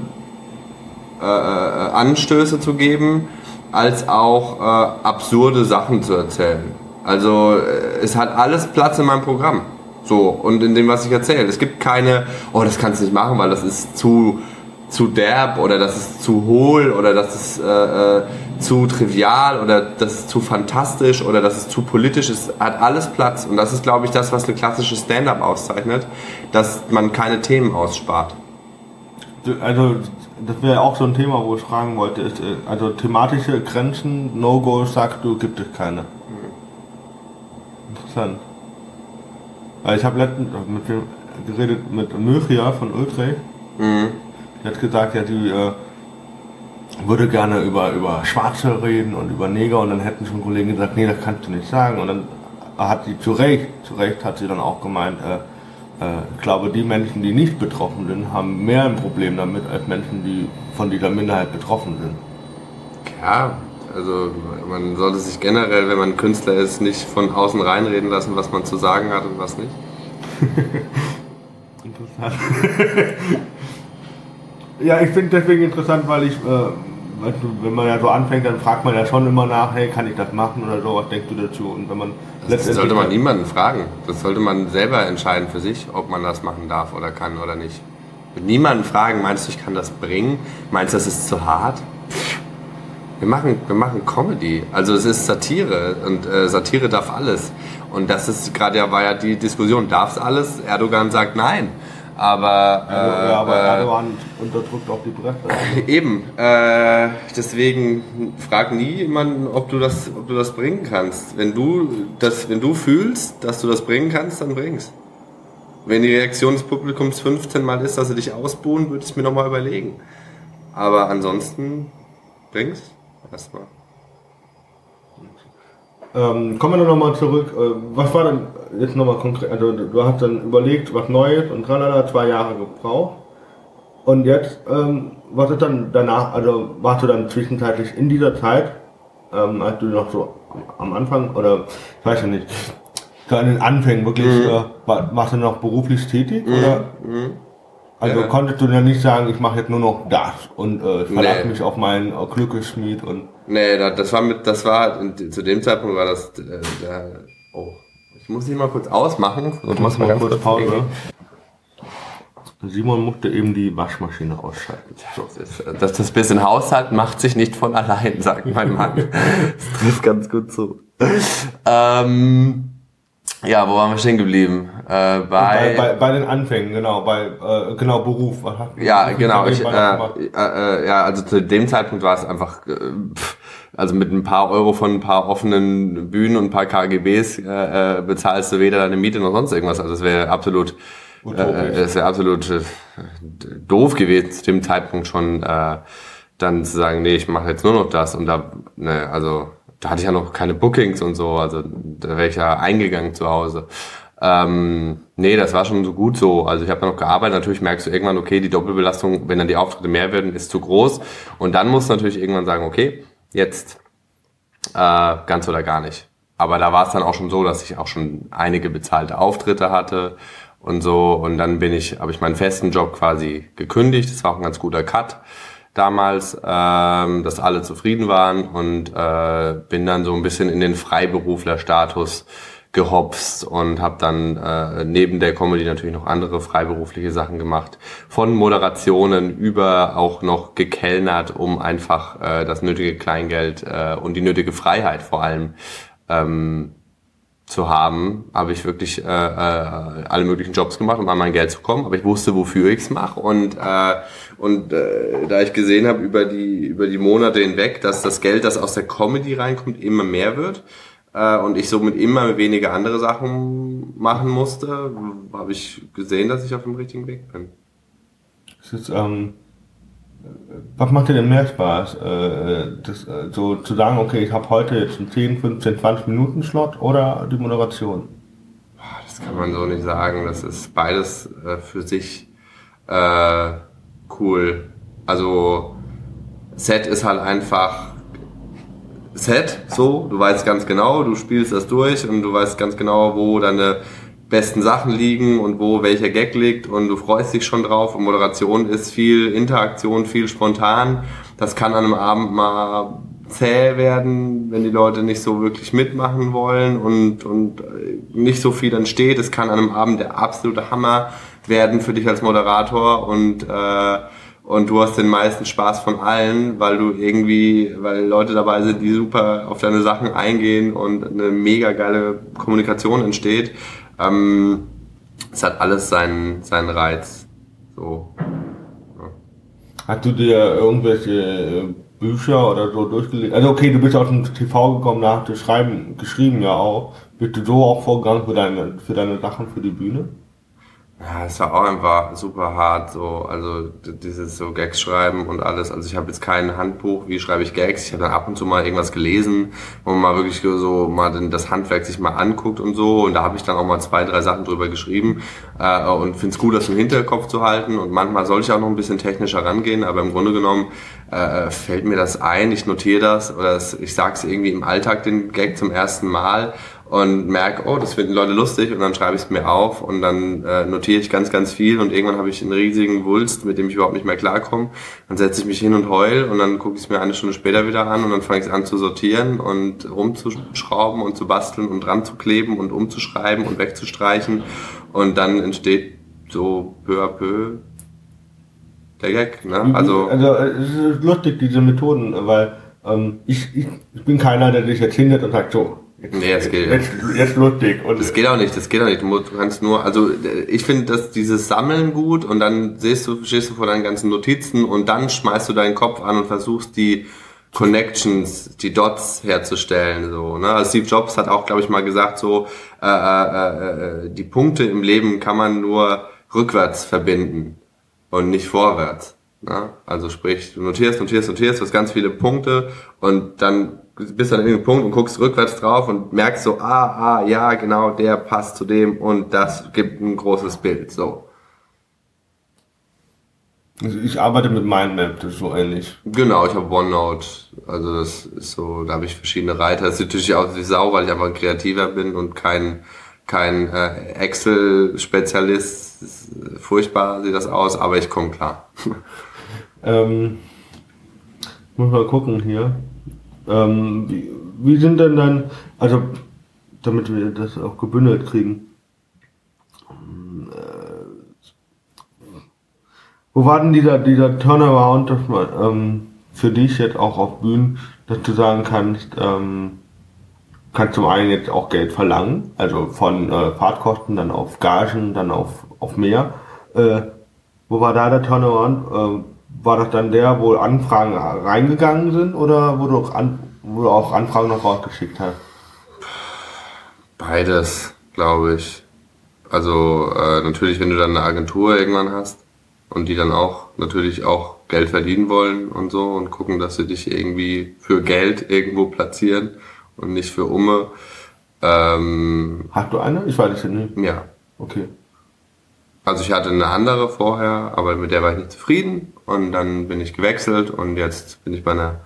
[SPEAKER 2] äh, äh Anstöße zu geben, als auch äh, absurde Sachen zu erzählen. Also äh, es hat alles Platz in meinem Programm. So, und in dem, was ich erzähle. Es gibt keine, oh, das kannst du nicht machen, weil das ist zu, zu derb oder das ist zu hohl oder das ist äh, äh, zu trivial oder das ist zu fantastisch oder das ist zu politisch. Es hat alles Platz und das ist, glaube ich, das, was eine klassische Stand-up auszeichnet, dass man keine Themen ausspart.
[SPEAKER 1] Also, das wäre auch so ein Thema, wo ich fragen wollte. Ist, äh, also thematische Grenzen, No-Go, sagst du, gibt es keine. Interessant. Weil ich habe letztens mit dem geredet mit Möchia von Ultrecht. Mhm. Die hat gesagt, ja, die äh, würde gerne über, über Schwarze reden und über Neger und dann hätten schon Kollegen gesagt, nee, das kannst du nicht sagen. Und dann hat sie zu Recht, zu Recht hat sie dann auch gemeint, äh, äh, ich glaube, die Menschen, die nicht betroffen sind, haben mehr ein Problem damit als Menschen, die von dieser Minderheit betroffen sind.
[SPEAKER 2] Ja, also man sollte sich generell, wenn man Künstler ist, nicht von außen reinreden lassen, was man zu sagen hat und was nicht.
[SPEAKER 1] interessant. ja, ich finde deswegen interessant, weil ich, äh, weißt du, wenn man ja so anfängt, dann fragt man ja schon immer nach, hey, kann ich das machen oder so, was denkst du dazu? Und wenn man
[SPEAKER 2] das sollte man niemanden fragen. Das sollte man selber entscheiden für sich, ob man das machen darf oder kann oder nicht. niemanden fragen, meinst du, ich kann das bringen? Meinst du, das ist zu hart? Wir machen, wir machen Comedy. Also es ist Satire und äh, Satire darf alles. Und das ist gerade ja war ja die Diskussion, darf es alles? Erdogan sagt nein. Aber, äh,
[SPEAKER 1] ja, aber äh, Erdogan unterdrückt auch die Presse.
[SPEAKER 2] Eben. Äh, deswegen frag nie jemanden, ob du das, ob du das bringen kannst. Wenn du das, wenn du fühlst, dass du das bringen kannst, dann bring's. Wenn die Reaktion des Publikums 15 Mal ist, dass sie dich ausbuhen, würde ich es mir nochmal überlegen. Aber ansonsten bring's erstmal.
[SPEAKER 1] Ähm, kommen wir nochmal zurück. Äh, was war denn jetzt nochmal konkret? Also du hast dann überlegt, was Neues und tralala, zwei Jahre gebraucht. Und jetzt, ähm, was ist dann danach, also warst du dann zwischenzeitlich in dieser Zeit, ähm, als du noch so am Anfang, oder ich weiß ja nicht, zu den Anfängen wirklich, mhm. äh, warst du noch beruflich tätig? Mhm. Oder? Mhm. Also ja. konntest du dann nicht sagen, ich mache jetzt nur noch das und äh, verlasse nee. mich auf meinen äh, Glückesschmied und.
[SPEAKER 2] Nee, das war mit, das war, zu dem Zeitpunkt war das, äh, der, oh, ich muss dich mal kurz ausmachen.
[SPEAKER 1] Du musst mal ganz kurz Pause. Simon musste eben die Waschmaschine ausschalten.
[SPEAKER 2] So. Das, das bisschen Haushalt macht sich nicht von allein, sagt mein Mann. das trifft ganz gut zu. Ähm, ja, wo waren wir stehen geblieben?
[SPEAKER 1] Äh, bei, bei, bei, bei, den Anfängen, genau, bei äh, genau Beruf.
[SPEAKER 2] Was hat, ja, genau. Ich, äh, äh, äh, ja, also zu dem Zeitpunkt war es einfach, äh, pff, also mit ein paar Euro von ein paar offenen Bühnen und ein paar KGBs bezahlst du weder deine Miete noch sonst irgendwas. Also es wäre absolut, es wäre absolut doof gewesen zu dem Zeitpunkt schon, dann zu sagen, nee, ich mache jetzt nur noch das und da, ne, also da hatte ich ja noch keine Bookings und so, also da wäre ich ja eingegangen zu Hause. Ähm, nee, das war schon so gut so. Also ich habe noch gearbeitet. Natürlich merkst du irgendwann, okay, die Doppelbelastung, wenn dann die Auftritte mehr werden, ist zu groß. Und dann musst du natürlich irgendwann sagen, okay, jetzt äh, ganz oder gar nicht. Aber da war es dann auch schon so, dass ich auch schon einige bezahlte Auftritte hatte und so. Und dann bin ich, habe ich meinen festen Job quasi gekündigt. Das war auch ein ganz guter Cut damals, ähm, dass alle zufrieden waren und äh, bin dann so ein bisschen in den Freiberuflerstatus gehopst und habe dann äh, neben der Comedy natürlich noch andere freiberufliche Sachen gemacht, von Moderationen über auch noch gekellnert, um einfach äh, das nötige Kleingeld äh, und die nötige Freiheit vor allem ähm, zu haben, habe ich wirklich äh, äh, alle möglichen Jobs gemacht, um an mein Geld zu kommen. Aber ich wusste, wofür ich es mache. Und, äh, und äh, da ich gesehen habe über die, über die Monate hinweg, dass das Geld, das aus der Comedy reinkommt, immer mehr wird äh, und ich somit immer weniger andere Sachen machen musste, habe ich gesehen, dass ich auf dem richtigen Weg bin.
[SPEAKER 1] Das ist, ähm was macht dir denn mehr Spaß? Äh, das, äh, so zu sagen, okay, ich habe heute jetzt einen 10, 15, 20 Minuten Slot oder die Moderation?
[SPEAKER 2] Das kann man so nicht sagen. Das ist beides äh, für sich äh, cool. Also Set ist halt einfach Set, so, du weißt ganz genau, du spielst das durch und du weißt ganz genau, wo deine besten Sachen liegen und wo welcher Gag liegt und du freust dich schon drauf. Und Moderation ist viel Interaktion, viel spontan. Das kann an einem Abend mal zäh werden, wenn die Leute nicht so wirklich mitmachen wollen und, und nicht so viel entsteht. Es kann an einem Abend der absolute Hammer werden für dich als Moderator und äh, und du hast den meisten Spaß von allen, weil du irgendwie, weil Leute dabei sind, die super auf deine Sachen eingehen und eine mega geile Kommunikation entsteht. Ähm, es hat alles seinen, seinen Reiz. So.
[SPEAKER 1] Ja. Hast du dir irgendwelche äh, Bücher oder so durchgelesen? Also okay, du bist aus dem TV gekommen, da hast du schreiben, geschrieben ja auch. Bist du so auch vorgegangen für deine, für deine Sachen für die Bühne?
[SPEAKER 2] Ja, es war auch einfach super hart, so, also dieses so Gags schreiben und alles. Also ich habe jetzt kein Handbuch, wie schreibe ich Gags. Ich habe dann ab und zu mal irgendwas gelesen, wo man mal wirklich so mal das Handwerk sich mal anguckt und so. Und da habe ich dann auch mal zwei, drei Sachen drüber geschrieben äh, und finde es gut, das im Hinterkopf zu halten. Und manchmal soll ich auch noch ein bisschen technischer rangehen, aber im Grunde genommen äh, fällt mir das ein, ich notiere das oder ich sage es irgendwie im Alltag den Gag zum ersten Mal und merke, oh, das finden Leute lustig und dann schreibe ich es mir auf und dann äh, notiere ich ganz, ganz viel und irgendwann habe ich einen riesigen Wulst, mit dem ich überhaupt nicht mehr klarkomme. Dann setze ich mich hin und heul und dann gucke ich es mir eine Stunde später wieder an und dann fange ich an zu sortieren und rumzuschrauben und zu basteln und dran zu kleben und umzuschreiben und wegzustreichen und dann entsteht so peu à peu der Gag. Ne? Also,
[SPEAKER 1] also es ist lustig, diese Methoden, weil ähm, ich, ich, ich bin keiner, der sich jetzt hindert und sagt, so,
[SPEAKER 2] Nee, das geht
[SPEAKER 1] jetzt, jetzt lustig. Und
[SPEAKER 2] Das geht auch nicht, das geht auch nicht. Du kannst nur, also äh, ich finde dass dieses Sammeln gut und dann siehst du, stehst du vor deinen ganzen Notizen und dann schmeißt du deinen Kopf an und versuchst die Connections, die Dots herzustellen. So, ne? Also Steve Jobs hat auch, glaube ich, mal gesagt, so äh, äh, äh, die Punkte im Leben kann man nur rückwärts verbinden und nicht vorwärts. Ne? Also sprich, du notierst, notierst, notierst, du hast ganz viele Punkte und dann bist du an irgendeinem Punkt und guckst rückwärts drauf und merkst so, ah, ah, ja, genau, der passt zu dem und das gibt ein großes Bild. So.
[SPEAKER 1] Also ich arbeite mit Mindmap, das ist so ähnlich.
[SPEAKER 2] Genau, ich habe OneNote, also das ist so, da habe ich verschiedene Reiter. Das sieht natürlich aus wie Sau, weil ich einfach ein Kreativer bin und kein, kein äh, Excel-Spezialist. Ist, Furchtbar sieht das aus, aber ich komme klar.
[SPEAKER 1] Ähm, muss mal gucken hier. Ähm, wie, wie sind denn dann, also damit wir das auch gebündelt kriegen. Ähm, äh, Wo war denn dieser, dieser Turnaround, dass man ähm, für dich jetzt auch auf Bühnen, dass du sagen kannst, ähm, kannst zum einen jetzt auch Geld verlangen, also von äh, Fahrtkosten, dann auf Gagen, dann auf, auf mehr. Äh, wo war da der Turnaround? Äh, war das dann der, wo Anfragen reingegangen sind oder wo du auch, an, wo du auch Anfragen noch rausgeschickt hast?
[SPEAKER 2] Beides, glaube ich. Also äh, natürlich, wenn du dann eine Agentur irgendwann hast und die dann auch natürlich auch Geld verdienen wollen und so und gucken, dass sie dich irgendwie für Geld irgendwo platzieren und nicht für Umme. Ähm,
[SPEAKER 1] Hast du eine? Ich weiß es nicht.
[SPEAKER 2] ja,
[SPEAKER 1] Okay.
[SPEAKER 2] Also ich hatte eine andere vorher, aber mit der war ich nicht zufrieden und dann bin ich gewechselt und jetzt bin ich bei einer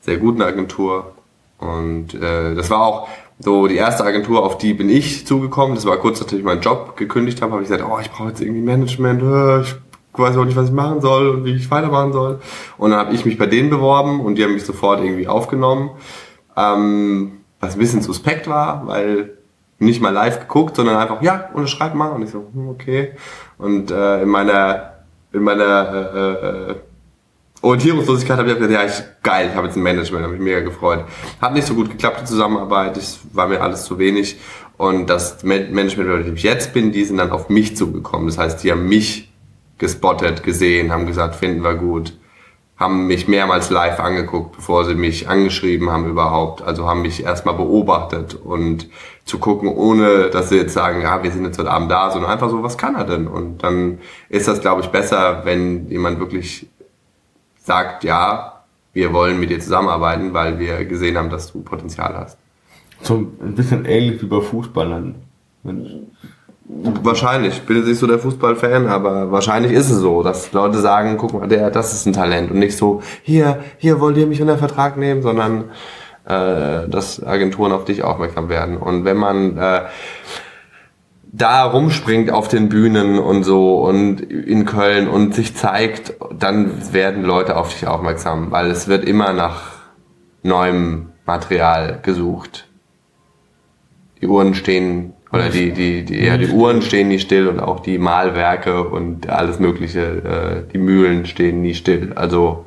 [SPEAKER 2] sehr guten Agentur und äh, das war auch so die erste Agentur, auf die bin ich zugekommen. Das war kurz nachdem ich meinen Job gekündigt habe, habe ich gesagt, oh, ich brauche jetzt irgendwie Management, äh, ich weiß auch nicht, was ich machen soll und wie ich weitermachen soll. Und dann habe ich mich bei denen beworben und die haben mich sofort irgendwie aufgenommen, ähm, was ein bisschen suspekt war, weil nicht mal live geguckt, sondern einfach, ja, unterschreib mal. Und ich so, hm, okay. Und äh, in meiner, in meiner äh, äh, Orientierungslosigkeit habe ich gesagt, ja, ich, geil, ich habe jetzt ein Management, habe mich mega gefreut. Hat nicht so gut geklappt, die Zusammenarbeit, es war mir alles zu wenig. Und das Ma- Management, bei dem ich jetzt bin, die sind dann auf mich zugekommen. Das heißt, die haben mich gespottet, gesehen, haben gesagt, finden wir gut, haben mich mehrmals live angeguckt, bevor sie mich angeschrieben haben überhaupt. Also haben mich erstmal beobachtet und zu gucken, ohne dass sie jetzt sagen, ja, wir sind jetzt heute Abend da, sondern einfach so, was kann er denn? Und dann ist das, glaube ich, besser, wenn jemand wirklich sagt, ja, wir wollen mit dir zusammenarbeiten, weil wir gesehen haben, dass du Potenzial hast.
[SPEAKER 1] So ein bisschen ähnlich wie bei Fußballern.
[SPEAKER 2] Wahrscheinlich. Ich bin jetzt nicht so der Fußballfan, aber wahrscheinlich ist es so, dass Leute sagen, guck mal, der, das ist ein Talent und nicht so, hier, hier wollt ihr mich unter Vertrag nehmen, sondern äh, dass Agenturen auf dich aufmerksam werden. Und wenn man äh, da rumspringt auf den Bühnen und so und in Köln und sich zeigt, dann werden Leute auf dich aufmerksam, weil es wird immer nach neuem Material gesucht. Die Uhren stehen oder die die die ja, die Uhren stehen nie still und auch die Malwerke und alles mögliche äh, die Mühlen stehen nie still. Also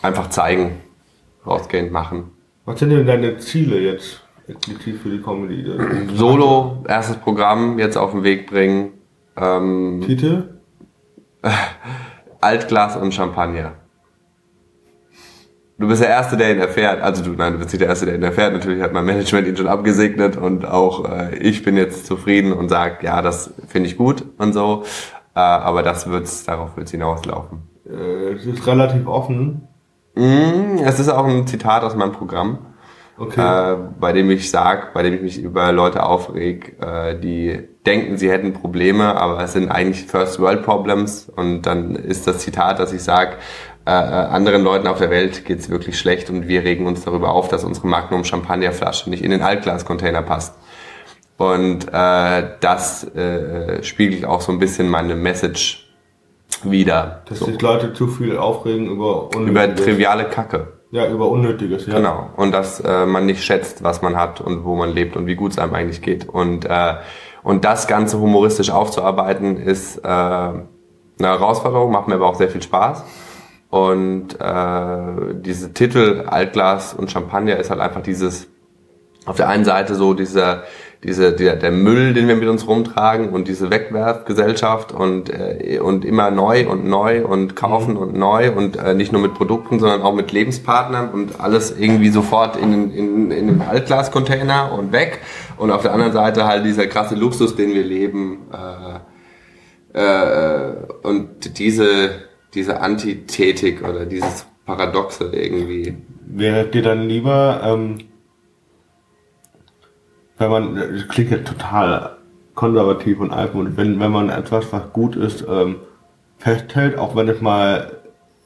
[SPEAKER 2] einfach zeigen, rausgehen, machen.
[SPEAKER 1] Was sind denn deine Ziele jetzt explizit für die Comedy?
[SPEAKER 2] Solo, erstes Programm jetzt auf den Weg bringen. Ähm,
[SPEAKER 1] Titel?
[SPEAKER 2] Altglas und Champagner. Du bist der Erste, der ihn erfährt. Also du, nein, du bist nicht der Erste, der ihn erfährt. Natürlich hat mein Management ihn schon abgesegnet und auch äh, ich bin jetzt zufrieden und sage, ja, das finde ich gut und so. Äh, aber das wird's, darauf wird's hinauslaufen.
[SPEAKER 1] Äh, es ist relativ offen.
[SPEAKER 2] Mm, es ist auch ein Zitat aus meinem Programm,
[SPEAKER 1] Okay.
[SPEAKER 2] äh, bei dem ich sag, bei dem ich mich über Leute aufreg, äh, die denken, sie hätten Probleme, aber es sind eigentlich First World Problems. Und dann ist das Zitat, dass ich sage, äh, äh, anderen Leuten auf der Welt geht's wirklich schlecht und wir regen uns darüber auf, dass unsere Magnum Champagnerflasche nicht in den Altglascontainer passt. Und äh, das äh, spiegelt auch so ein bisschen meine Message wider.
[SPEAKER 1] Dass
[SPEAKER 2] So.
[SPEAKER 1] sich Leute zu viel aufregen über
[SPEAKER 2] Über triviale Kacke.
[SPEAKER 1] ja, über Unnötiges, ja.
[SPEAKER 2] Genau. Und dass äh, man nicht schätzt, was man hat und wo man lebt und wie gut es einem eigentlich geht. Und, äh, und das Ganze humoristisch aufzuarbeiten, ist, äh, eine Herausforderung, macht mir aber auch sehr viel Spaß. Und äh, diese Titel Altglas und Champagner ist halt einfach dieses auf der einen Seite so dieser diese der, der Müll, den wir mit uns rumtragen und diese Wegwerfgesellschaft und äh, und immer neu und neu und kaufen mhm. und neu und äh, nicht nur mit Produkten, sondern auch mit Lebenspartnern und alles irgendwie sofort in in in den Altglascontainer und weg und auf der anderen Seite halt dieser krasse Luxus, den wir leben äh, äh, und diese diese Antithetik oder dieses Paradoxe irgendwie.
[SPEAKER 1] Wäre dir dann lieber, ähm, wenn man, das klingt ja total konservativ und altmodisch, wenn, wenn man etwas, was gut ist, ähm, festhält, auch wenn es mal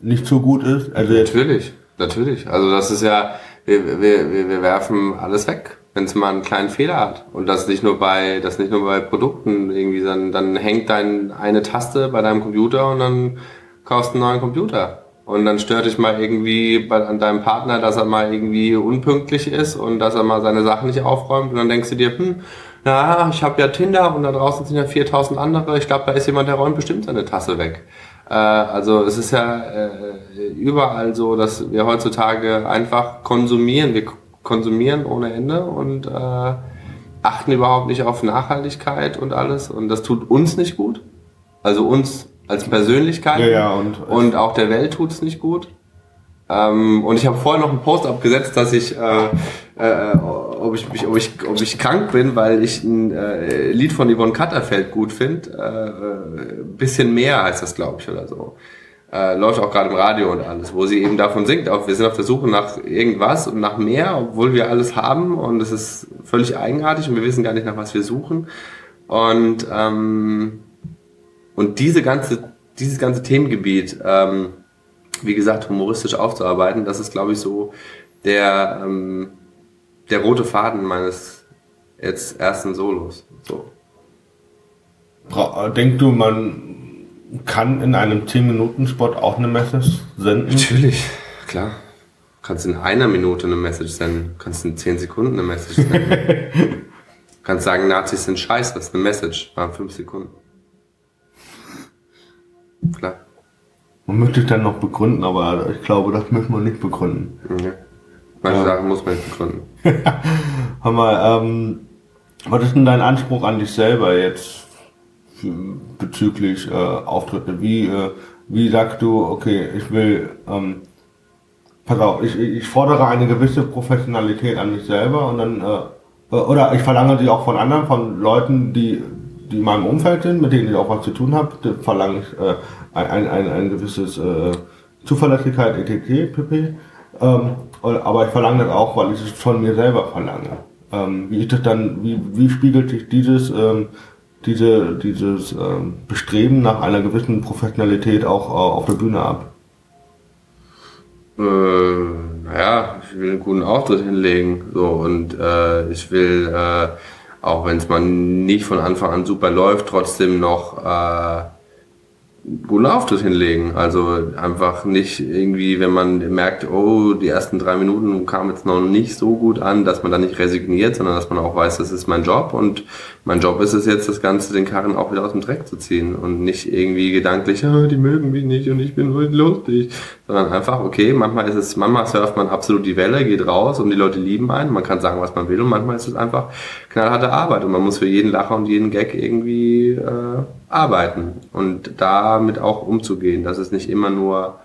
[SPEAKER 1] nicht so gut ist.
[SPEAKER 2] Also natürlich, natürlich. Also das ist ja, wir, wir, wir werfen alles weg, wenn es mal einen kleinen Fehler hat. Und das nicht nur bei, das nicht nur bei Produkten irgendwie, dann, dann hängt dein eine Taste bei deinem Computer und dann kaufst einen neuen Computer. Und dann stört dich mal irgendwie bei, an deinem Partner, dass er mal irgendwie unpünktlich ist und dass er mal seine Sachen nicht aufräumt. Und dann denkst du dir, hm, na, ich habe ja Tinder und da draußen sind ja 4000 andere. Ich glaube, da ist jemand, der räumt bestimmt seine Tasse weg. Äh, also es ist ja äh, überall so, dass wir heutzutage einfach konsumieren. Wir konsumieren ohne Ende und äh, achten überhaupt nicht auf Nachhaltigkeit und alles. Und das tut uns nicht gut. Also uns als Persönlichkeit.
[SPEAKER 1] Ja, ja, und,
[SPEAKER 2] und auch der Welt tut es nicht gut. Ähm, und ich habe vorher noch einen Post abgesetzt, dass ich, äh, äh, ob, ich mich, ob, ich, ob ich krank bin, weil ich ein äh, Lied von Yvonne Katterfeld gut finde. Äh, äh, bisschen mehr heißt das, glaube ich, oder so. Äh, läuft auch gerade im Radio und alles, wo sie eben davon singt, auch wir sind auf der Suche nach irgendwas und nach mehr, obwohl wir alles haben und es ist völlig eigenartig und wir wissen gar nicht, nach was wir suchen. Und ähm, und diese ganze, dieses ganze Themengebiet, ähm, wie gesagt, humoristisch aufzuarbeiten, das ist, glaube ich, so der, ähm, der rote Faden meines jetzt ersten Solos. So.
[SPEAKER 1] Denkst du, man kann in einem 10-Minuten-Spot auch eine Message senden?
[SPEAKER 2] Natürlich, klar. Du kannst in einer Minute eine Message senden. Du kannst in 10 Sekunden eine Message senden. du kannst sagen, Nazis sind scheiße, das ist eine Message. War 5 Sekunden.
[SPEAKER 1] Klar. Man möchte es dann noch begründen, aber ich glaube, das müssen wir nicht begründen.
[SPEAKER 2] Okay. Manche ja. Sachen muss man nicht begründen.
[SPEAKER 1] Hör mal, ähm, was ist denn dein Anspruch an dich selber jetzt bezüglich äh, Auftritte? Wie, äh, wie sagst du, okay, ich will, ähm, pass auf, ich, ich fordere eine gewisse Professionalität an mich selber und dann, äh, oder ich verlange die auch von anderen, von Leuten, die die in meinem Umfeld sind, mit denen ich auch was zu tun habe, verlange ich äh, ein, ein, ein gewisses äh, Zuverlässigkeit, etc. pp. Ähm, aber ich verlange das auch, weil ich es von mir selber verlange. Ähm, wie ist das dann, wie, wie spiegelt sich dieses, ähm, diese, dieses ähm, Bestreben nach einer gewissen Professionalität auch äh, auf der Bühne ab?
[SPEAKER 2] Äh, naja, ich will einen guten Auftritt hinlegen, so, und äh, ich will, äh, auch wenn es mal nicht von Anfang an super läuft, trotzdem noch äh, guten Auftritt hinlegen. Also einfach nicht irgendwie, wenn man merkt, oh, die ersten drei Minuten kamen jetzt noch nicht so gut an, dass man da nicht resigniert, sondern dass man auch weiß, das ist mein Job und mein Job ist es jetzt, das Ganze, den Karren auch wieder aus dem Dreck zu ziehen und nicht irgendwie gedanklich, oh, die mögen mich nicht und ich bin heute lustig, sondern einfach, okay, manchmal ist es, manchmal surft man absolut die Welle, geht raus und die Leute lieben einen, man kann sagen, was man will und manchmal ist es einfach knallharte Arbeit und man muss für jeden Lacher und jeden Gag irgendwie äh, arbeiten und damit auch umzugehen, dass es nicht immer nur,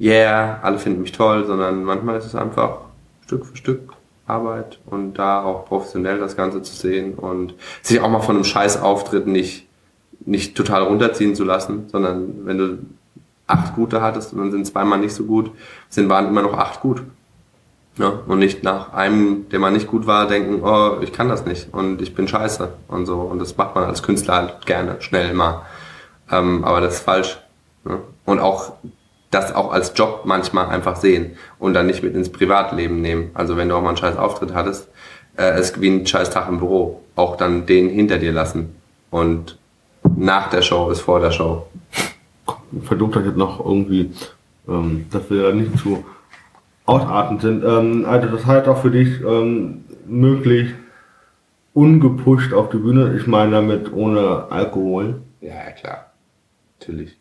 [SPEAKER 2] yeah, alle finden mich toll, sondern manchmal ist es einfach Stück für Stück Arbeit und da auch professionell das Ganze zu sehen und sich auch mal von einem Scheißauftritt nicht, nicht total runterziehen zu lassen, sondern wenn du acht gute hattest und dann sind zweimal nicht so gut, sind waren immer noch acht gut. Ja, und nicht nach einem, der mal nicht gut war, denken, oh, ich kann das nicht und ich bin scheiße und so. Und das macht man als Künstler halt gerne, schnell mal. Ähm, aber das ist falsch. Ne? Und auch das auch als Job manchmal einfach sehen und dann nicht mit ins Privatleben nehmen. Also wenn du auch mal einen scheiß Auftritt hattest, äh, es wie ein scheiß Tag im Büro, auch dann den hinter dir lassen. Und nach der Show ist vor der Show.
[SPEAKER 1] Versucht das jetzt noch irgendwie, ähm, dass wir da nicht zu ausartend sind. Ähm, also das heißt auch für dich ähm, möglich ungepusht auf die Bühne. Ich meine damit ohne Alkohol.
[SPEAKER 2] Ja, klar. Natürlich.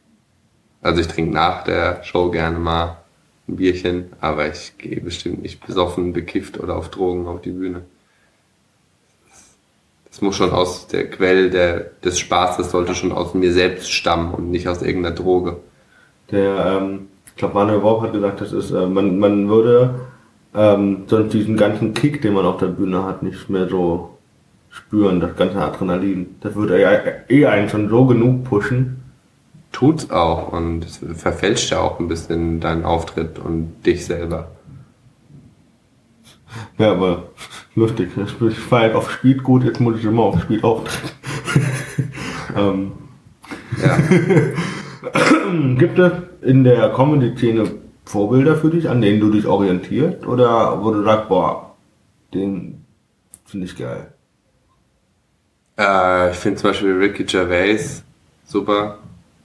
[SPEAKER 2] Also ich trinke nach der Show gerne mal ein Bierchen, aber ich gehe bestimmt nicht besoffen, bekifft oder auf Drogen auf die Bühne. Das muss schon aus der Quelle der, des Spaßes, sollte schon aus mir selbst stammen und nicht aus irgendeiner Droge.
[SPEAKER 1] Der, ähm, ich glaube, Manuel Bauch hat gesagt, das ist, äh, man, man würde ähm, sonst diesen ganzen Kick, den man auf der Bühne hat, nicht mehr so spüren, das ganze Adrenalin. Das würde ja eh einen schon so genug pushen.
[SPEAKER 2] Tut's auch und es verfälscht ja auch ein bisschen deinen Auftritt und dich selber.
[SPEAKER 1] Ja, aber lustig. Ich war halt auf Speed gut, jetzt muss ich immer auf Speed auftreten. ähm. ja. Gibt es in der Comedy-Szene Vorbilder für dich, an denen du dich orientierst? Oder wo du sagst, boah, den finde ich geil?
[SPEAKER 2] Äh, ich finde zum Beispiel Ricky Gervais super.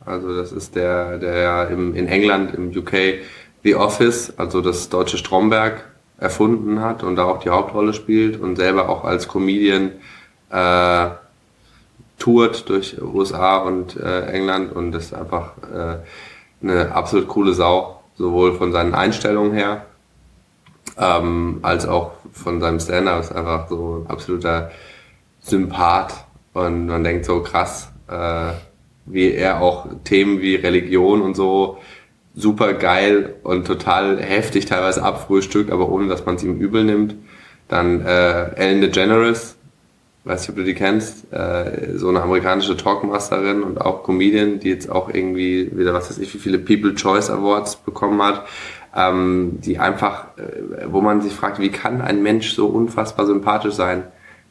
[SPEAKER 2] Also das ist der, der im, in England, im UK, The Office, also das deutsche Stromberg, erfunden hat und da auch die Hauptrolle spielt und selber auch als Comedian äh, tourt durch USA und äh, England und ist einfach äh, eine absolut coole Sau, sowohl von seinen Einstellungen her, ähm, als auch von seinem Stand-up. Ist einfach so ein absoluter Sympath und man denkt so krass, äh, wie er auch Themen wie Religion und so super geil und total heftig teilweise abfrühstückt, aber ohne dass man es ihm übel nimmt. Dann äh, Ellen DeGeneres, weiß nicht, ob du die kennst, äh, so eine amerikanische Talkmasterin und auch Comedian, die jetzt auch irgendwie wieder, was weiß ich, wie viele People Choice Awards bekommen hat, ähm, die einfach, äh, wo man sich fragt, wie kann ein Mensch so unfassbar sympathisch sein?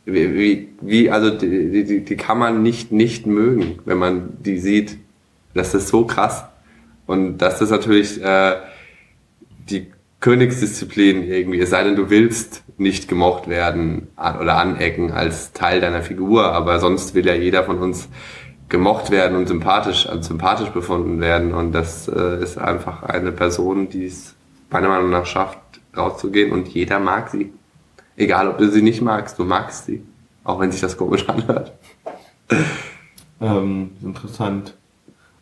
[SPEAKER 2] Wie, wie, also die, die, die kann man nicht nicht mögen, wenn man die sieht. Das ist so krass. Und das ist natürlich äh, die Königsdisziplin irgendwie, es sei denn, du willst nicht gemocht werden oder anecken als Teil deiner Figur, aber sonst will ja jeder von uns gemocht werden und sympathisch, als sympathisch befunden werden. Und das äh, ist einfach eine Person, die es meiner Meinung nach schafft, rauszugehen und jeder mag sie. Egal, ob du sie nicht magst, du magst sie. Auch wenn sich das komisch anhört.
[SPEAKER 1] Ähm, interessant.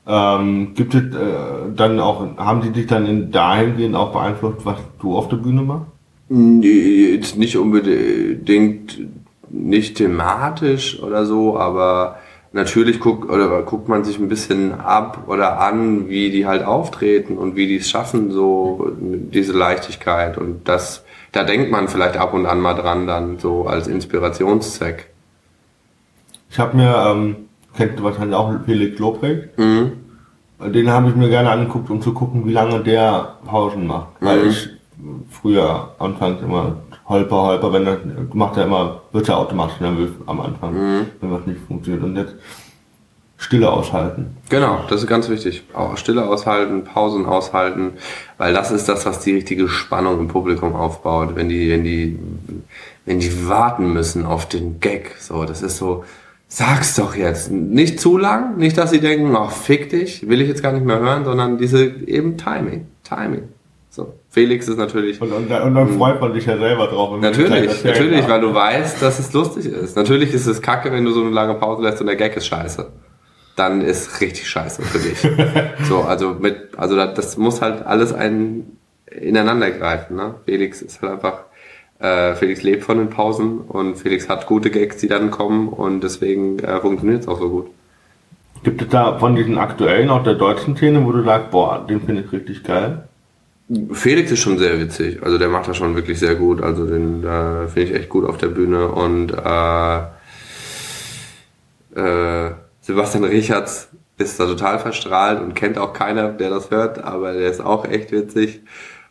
[SPEAKER 1] Ähm, gibt es äh, dann auch, haben sie dich dann in dahingehend auch beeinflusst, was du auf der Bühne machst?
[SPEAKER 2] Nee, jetzt nicht unbedingt, nicht thematisch oder so, aber natürlich guckt oder guckt man sich ein bisschen ab oder an, wie die halt auftreten und wie die es schaffen, so diese Leichtigkeit und das da denkt man vielleicht ab und an mal dran, dann so als Inspirationszweck.
[SPEAKER 1] Ich habe mir, ähm, kennt wahrscheinlich auch Felix Lobrecht. Mhm. Den habe ich mir gerne angeguckt, um zu gucken, wie lange der Pausen macht. Mhm. Weil ich früher anfangs immer holper, holper, wenn er macht er immer, wird er automatisch nervös am Anfang, mhm. wenn was nicht funktioniert. Und jetzt Stille aushalten.
[SPEAKER 2] Genau, das ist ganz wichtig. Auch Stille aushalten, Pausen aushalten, weil das ist das, was die richtige Spannung im Publikum aufbaut, wenn die, wenn die, wenn die warten müssen auf den Gag. So, das ist so, sag's doch jetzt. Nicht zu lang, nicht, dass sie denken, ach, fick dich, will ich jetzt gar nicht mehr hören, sondern diese eben Timing, Timing. So. Felix ist natürlich.
[SPEAKER 1] Und, und, und dann freut man sich ja selber drauf.
[SPEAKER 2] Natürlich, natürlich, weil du weißt, dass es lustig ist. Natürlich ist es kacke, wenn du so eine lange Pause lässt und der Gag ist scheiße dann ist richtig scheiße für dich. so, also mit, also das muss halt alles ein ineinander greifen. Ne? Felix ist halt einfach, äh, Felix lebt von den Pausen und Felix hat gute Gags, die dann kommen und deswegen äh, funktioniert es auch so gut.
[SPEAKER 1] Gibt es da von diesen aktuellen, auch der deutschen Szene, wo du sagst, boah, den finde ich richtig geil?
[SPEAKER 2] Felix ist schon sehr witzig, also der macht das schon wirklich sehr gut, also den äh, finde ich echt gut auf der Bühne und äh, äh, Sebastian Richards ist da total verstrahlt und kennt auch keiner, der das hört, aber der ist auch echt witzig.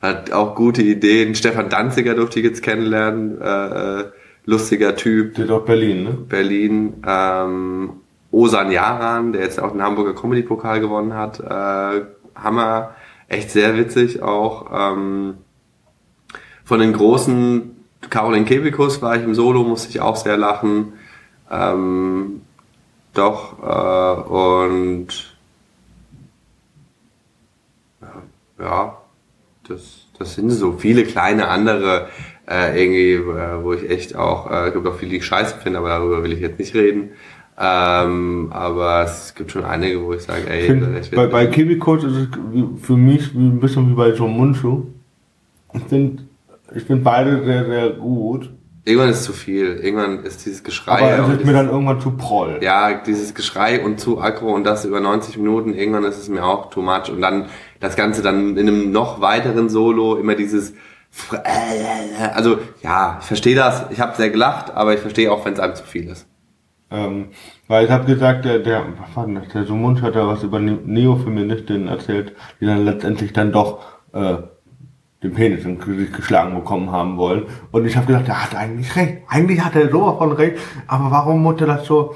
[SPEAKER 2] Hat auch gute Ideen. Stefan Danziger durfte ich jetzt kennenlernen. Äh, äh lustiger Typ.
[SPEAKER 1] Der ist auch Berlin, ne?
[SPEAKER 2] Berlin. Ähm, Osan Yaran, der jetzt auch den Hamburger Comedy-Pokal gewonnen hat. Äh, Hammer. Echt sehr witzig auch. Ähm, von den großen Caroline Kebikus war ich im Solo, musste ich auch sehr lachen. Ähm, doch, äh, und ja, das, das sind so viele kleine andere äh, irgendwie, äh, wo ich echt auch, äh, gibt auch viele, die ich scheiße finde, aber darüber will ich jetzt nicht reden. Ähm, aber es gibt schon einige, wo ich sage, ey,
[SPEAKER 1] Ich bei, bei Coach ist es für mich ein bisschen wie bei so Mundschuh. Ich finde ich find beide sehr, sehr gut.
[SPEAKER 2] Irgendwann ist zu viel. Irgendwann ist dieses Geschrei.
[SPEAKER 1] Aber es
[SPEAKER 2] und
[SPEAKER 1] ist mir dann irgendwann zu proll.
[SPEAKER 2] ja, dieses Geschrei und zu aggro und das über 90 Minuten, irgendwann ist es mir auch too much. Und dann das Ganze dann in einem noch weiteren Solo, immer dieses also ja, ich verstehe das, ich habe sehr gelacht, aber ich verstehe auch, wenn es einem zu viel ist.
[SPEAKER 1] Ähm, weil ich habe gesagt, der, der, was war denn das? Der Sumunsch hat ja was über Ne- Neofeministinnen erzählt, die dann letztendlich dann doch äh, den Penis im Gesicht geschlagen bekommen haben wollen. Und ich habe gedacht, der hat eigentlich recht. Eigentlich hat er sowas von recht. Aber warum musste das so,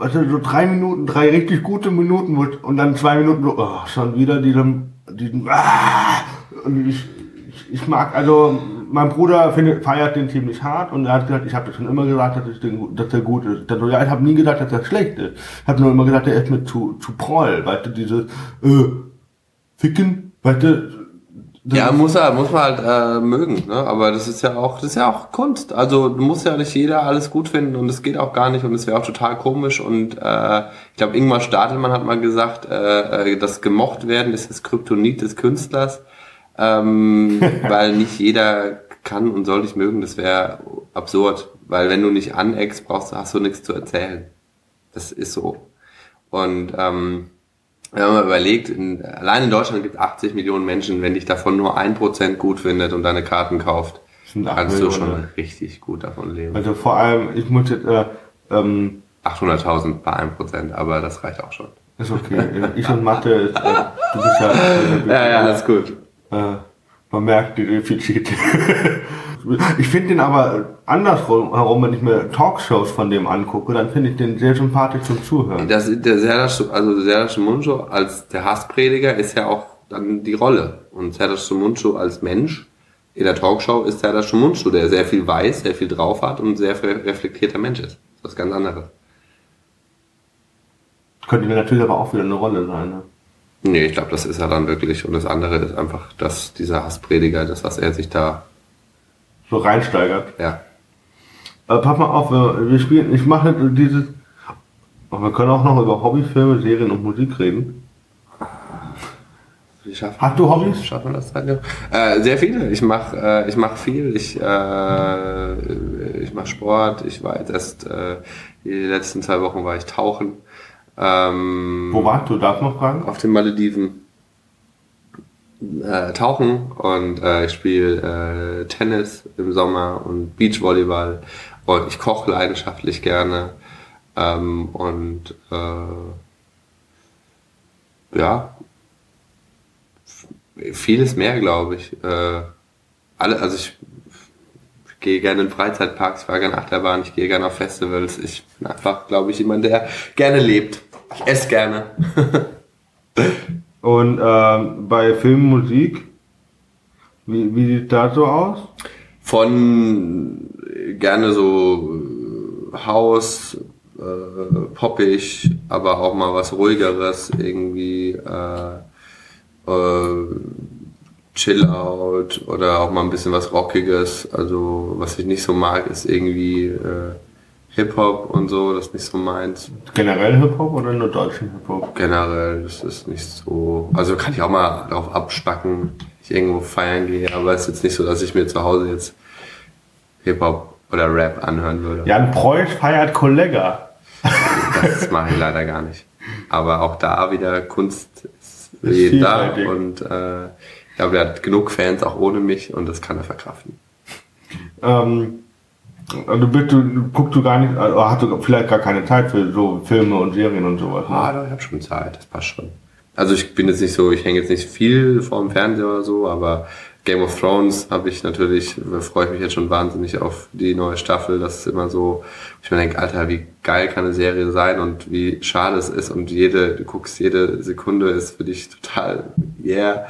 [SPEAKER 1] du, so drei Minuten, drei richtig gute Minuten und dann zwei Minuten so, oh, schon wieder diesen, diesen, ah, und ich, ich, ich mag, also mein Bruder findet, feiert den ziemlich hart und er hat gesagt, ich habe das schon immer gesagt, dass, ich den, dass der gut ist. Dann so, ja, ich habe nie gesagt, dass er schlecht ist. Ich habe nur immer gesagt, der ist mir zu, zu proll, weißt du, dieses äh, Ficken, weißt du,
[SPEAKER 2] Ja, muss er, muss man halt äh, mögen, ne? Aber das ist ja auch, das ist ja auch Kunst. Also muss ja nicht jeder alles gut finden und es geht auch gar nicht und es wäre auch total komisch. Und äh, ich glaube, Ingmar Stadelmann hat mal gesagt, äh, äh, das gemocht werden ist das Kryptonit des Künstlers, ähm, weil nicht jeder kann und soll dich mögen. Das wäre absurd, weil wenn du nicht aneckst, brauchst du, hast du nichts zu erzählen. Das ist so. Und ähm, wenn man mal überlegt, in, allein in Deutschland gibt es 80 Millionen Menschen, wenn dich davon nur ein Prozent gut findet und deine Karten kauft, kannst du
[SPEAKER 1] Millionen.
[SPEAKER 2] schon richtig gut davon leben.
[SPEAKER 1] Also vor allem, ich muss jetzt, äh, ähm,
[SPEAKER 2] 800.000 bei 1 Prozent, aber das reicht auch schon.
[SPEAKER 1] ist okay. Ich und Mathe, ist, äh, du bist ja,
[SPEAKER 2] Ja, ja, ist gut.
[SPEAKER 1] äh, man merkt die Defizite. ich finde den aber andersrum, herum, wenn ich mir Talkshows von dem angucke, dann finde ich den sehr sympathisch zum Zuhören.
[SPEAKER 2] Das, der Serdash, also Serdash Muncho als der Hassprediger ist ja auch dann die Rolle. Und Serdash Muncho als Mensch in der Talkshow ist Serdash Muncho, der sehr viel weiß, sehr viel drauf hat und sehr re- reflektierter Mensch ist. Das ist was ganz anderes.
[SPEAKER 1] Könnte natürlich aber auch wieder eine Rolle sein. Ne?
[SPEAKER 2] Nee, ich glaube, das ist er dann wirklich. Und das andere ist einfach, dass dieser Hassprediger, das, was er sich da,
[SPEAKER 1] So reinsteigert.
[SPEAKER 2] ja.
[SPEAKER 1] Äh, pass mal auf, wir, wir spielen, ich mache dieses, aber wir können auch noch über Hobbyfilme, Serien und Musik reden.
[SPEAKER 2] Wie schaffen
[SPEAKER 1] Hast du Hobbys?
[SPEAKER 2] Schaffen wir das zeitlich? Äh, sehr viele. Ich mache äh, ich mach viel. Ich, äh, ich mache Sport. Ich war jetzt erst, äh, die letzten zwei Wochen war ich tauchen. Ähm,
[SPEAKER 1] Wo warst du? Darf man fragen?
[SPEAKER 2] auf den Malediven äh, tauchen und äh, ich spiele äh, Tennis im Sommer und Beachvolleyball und ich koche leidenschaftlich gerne ähm, und äh, ja vieles mehr glaube ich äh, alle also ich gehe gerne in Freizeitparks, ich fahre gerne Achterbahn, ich gehe gerne auf Festivals. Ich bin einfach, glaube ich, jemand, der gerne lebt. Ich esse gerne.
[SPEAKER 1] Und ähm, bei Film, Musik, wie, wie sieht das so aus?
[SPEAKER 2] von gerne so Haus, äh, poppig, aber auch mal was ruhigeres, irgendwie äh, äh, Chill out oder auch mal ein bisschen was Rockiges. Also was ich nicht so mag, ist irgendwie äh, Hip-Hop und so, das ist nicht so meins.
[SPEAKER 1] Generell Hip-Hop oder nur deutschen Hip-Hop?
[SPEAKER 2] Generell, das ist nicht so. Also kann ich auch mal darauf abspacken, ich irgendwo feiern gehe, aber es ist jetzt nicht so, dass ich mir zu Hause jetzt Hip-Hop oder Rap anhören würde.
[SPEAKER 1] Jan Preuß feiert Kollega.
[SPEAKER 2] Das mache ich leider gar nicht. Aber auch da wieder Kunst ist
[SPEAKER 1] Ist
[SPEAKER 2] da und äh, ich glaube, er hat genug Fans auch ohne mich und das kann er verkraften.
[SPEAKER 1] Ähm, also bist du, guckst du gar nicht, also hast du vielleicht gar keine Zeit für so Filme und Serien und sowas.
[SPEAKER 2] Ah,
[SPEAKER 1] Ne?
[SPEAKER 2] doch, ich habe schon Zeit, das passt schon. Also ich bin jetzt nicht so, ich hänge jetzt nicht viel vor dem Fernseher oder so, aber Game of Thrones habe ich natürlich, freue ich mich jetzt schon wahnsinnig auf die neue Staffel. Das ist immer so, ich mir denke, Alter, wie geil kann eine Serie sein und wie schade es ist und jede, du guckst, jede Sekunde ist für dich total yeah.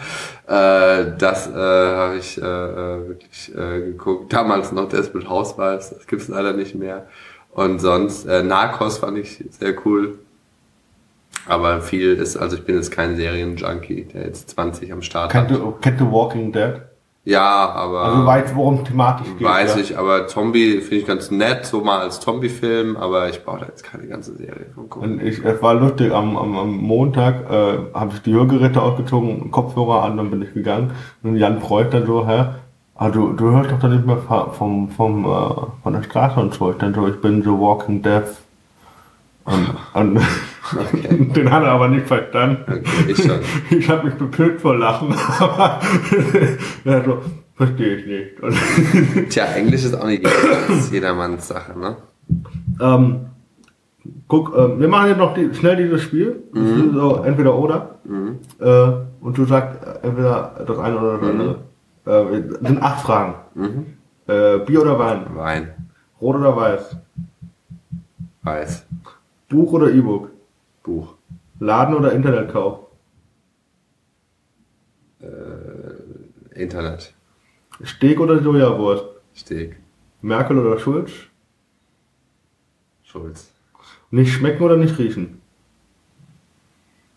[SPEAKER 2] Äh, das äh, habe ich äh, äh, wirklich äh, geguckt. Damals noch Desperate Housewives, das gibt's leider nicht mehr. Und sonst, äh, Narcos fand ich sehr cool. Aber viel ist, also ich bin jetzt kein Serienjunkie, der jetzt 20 am Start
[SPEAKER 1] Kennt
[SPEAKER 2] hat.
[SPEAKER 1] du, kennt du Walking Dead?
[SPEAKER 2] Ja, aber.
[SPEAKER 1] Also du weißt, worum es thematisch geht.
[SPEAKER 2] Weiß
[SPEAKER 1] ja.
[SPEAKER 2] ich, aber Zombie finde ich ganz nett, so mal als Zombie-Film, aber ich brauche da jetzt keine ganze Serie von gucken.
[SPEAKER 1] Ich, es war lustig, am, am, am Montag äh, habe ich die Hörgeräte ausgezogen, Kopfhörer an, dann bin ich gegangen. Und Jan freut dann so, hä? Ah, du, du hörst doch dann nicht mehr vom, vom, vom, äh, von der Straße und so. Ich dann so, ich bin so Walking Death. Und, und den hat er aber nicht verstanden.
[SPEAKER 2] Okay, ich schon.
[SPEAKER 1] Ich habe mich betötet vor Lachen, aber er so, verstehe ich nicht.
[SPEAKER 2] Tja, Englisch ist auch nicht jedermanns, Sache, ne?
[SPEAKER 1] ähm, guck, äh, wir machen jetzt noch die, schnell dieses Spiel. Ist so entweder oder. Äh, und du sagst äh, entweder das eine oder das andere. Äh, es sind acht Fragen. Äh, Bier oder Wein?
[SPEAKER 2] Wein,
[SPEAKER 1] Rot oder weiß?
[SPEAKER 2] Weiß,
[SPEAKER 1] Buch oder E-Book?
[SPEAKER 2] Buch,
[SPEAKER 1] Laden oder Internetkauf?
[SPEAKER 2] Internet,
[SPEAKER 1] Steak oder Sojawurst?
[SPEAKER 2] Steak,
[SPEAKER 1] Merkel oder Schulz?
[SPEAKER 2] Schulz.
[SPEAKER 1] Nicht schmecken oder nicht riechen?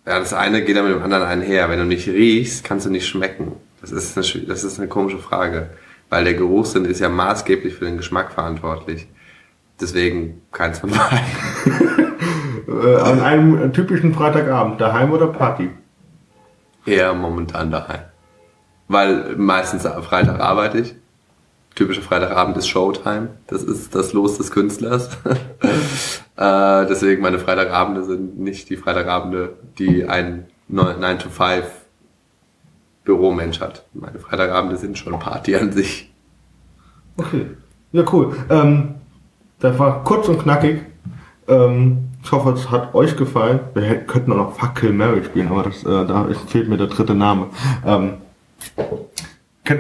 [SPEAKER 2] Ja, das eine geht ja mit dem anderen einher. Wenn du nicht riechst, kannst du nicht schmecken. Das ist eine, das ist eine komische Frage. Weil der Geruchssinn ist ja maßgeblich für den Geschmack verantwortlich. Deswegen keins von beiden.
[SPEAKER 1] Äh, an einem typischen Freitagabend, daheim oder Party?
[SPEAKER 2] Eher momentan daheim. Weil meistens am Freitag arbeite ich. Typischer Freitagabend ist Showtime. Das ist das Los des Künstlers. äh, deswegen meine Freitagabende sind nicht die Freitagabende, die ein 9 to 5 Büromensch hat. Meine Freitagabende sind schon Party an sich.
[SPEAKER 1] Okay. Ja, cool. Ähm, das war kurz und knackig. Ähm, ich hoffe, es hat euch gefallen. Wir hätten- könnten auch noch Fuck Kill Mary spielen, aber das, äh, da ist, fehlt mir der dritte Name. Ähm,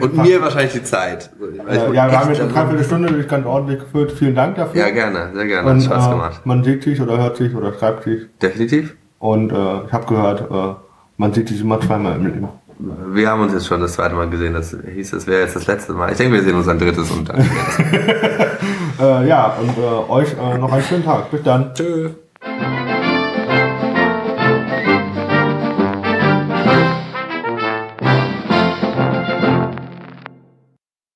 [SPEAKER 2] Und mir wahrscheinlich die Zeit.
[SPEAKER 1] Äh, ja, wir haben jetzt eine Dreiviertelstunde durch ganz ordentlich gefüllt. Vielen Dank dafür.
[SPEAKER 2] Ja, gerne, sehr gerne.
[SPEAKER 1] Und,
[SPEAKER 2] Hat Spaß
[SPEAKER 1] äh,
[SPEAKER 2] gemacht.
[SPEAKER 1] Man sieht sich oder hört sich oder schreibt sich.
[SPEAKER 2] Definitiv.
[SPEAKER 1] Und äh, ich habe gehört, äh, man sieht sich immer zweimal im Leben.
[SPEAKER 2] Wir haben uns jetzt schon das zweite Mal gesehen. Das hieß, es wäre jetzt das letzte Mal. Ich denke, wir sehen uns ein drittes und dann.
[SPEAKER 1] Äh, ja, und äh, euch äh, noch einen schönen Tag. Bis dann.
[SPEAKER 2] Tschüss. Thank you.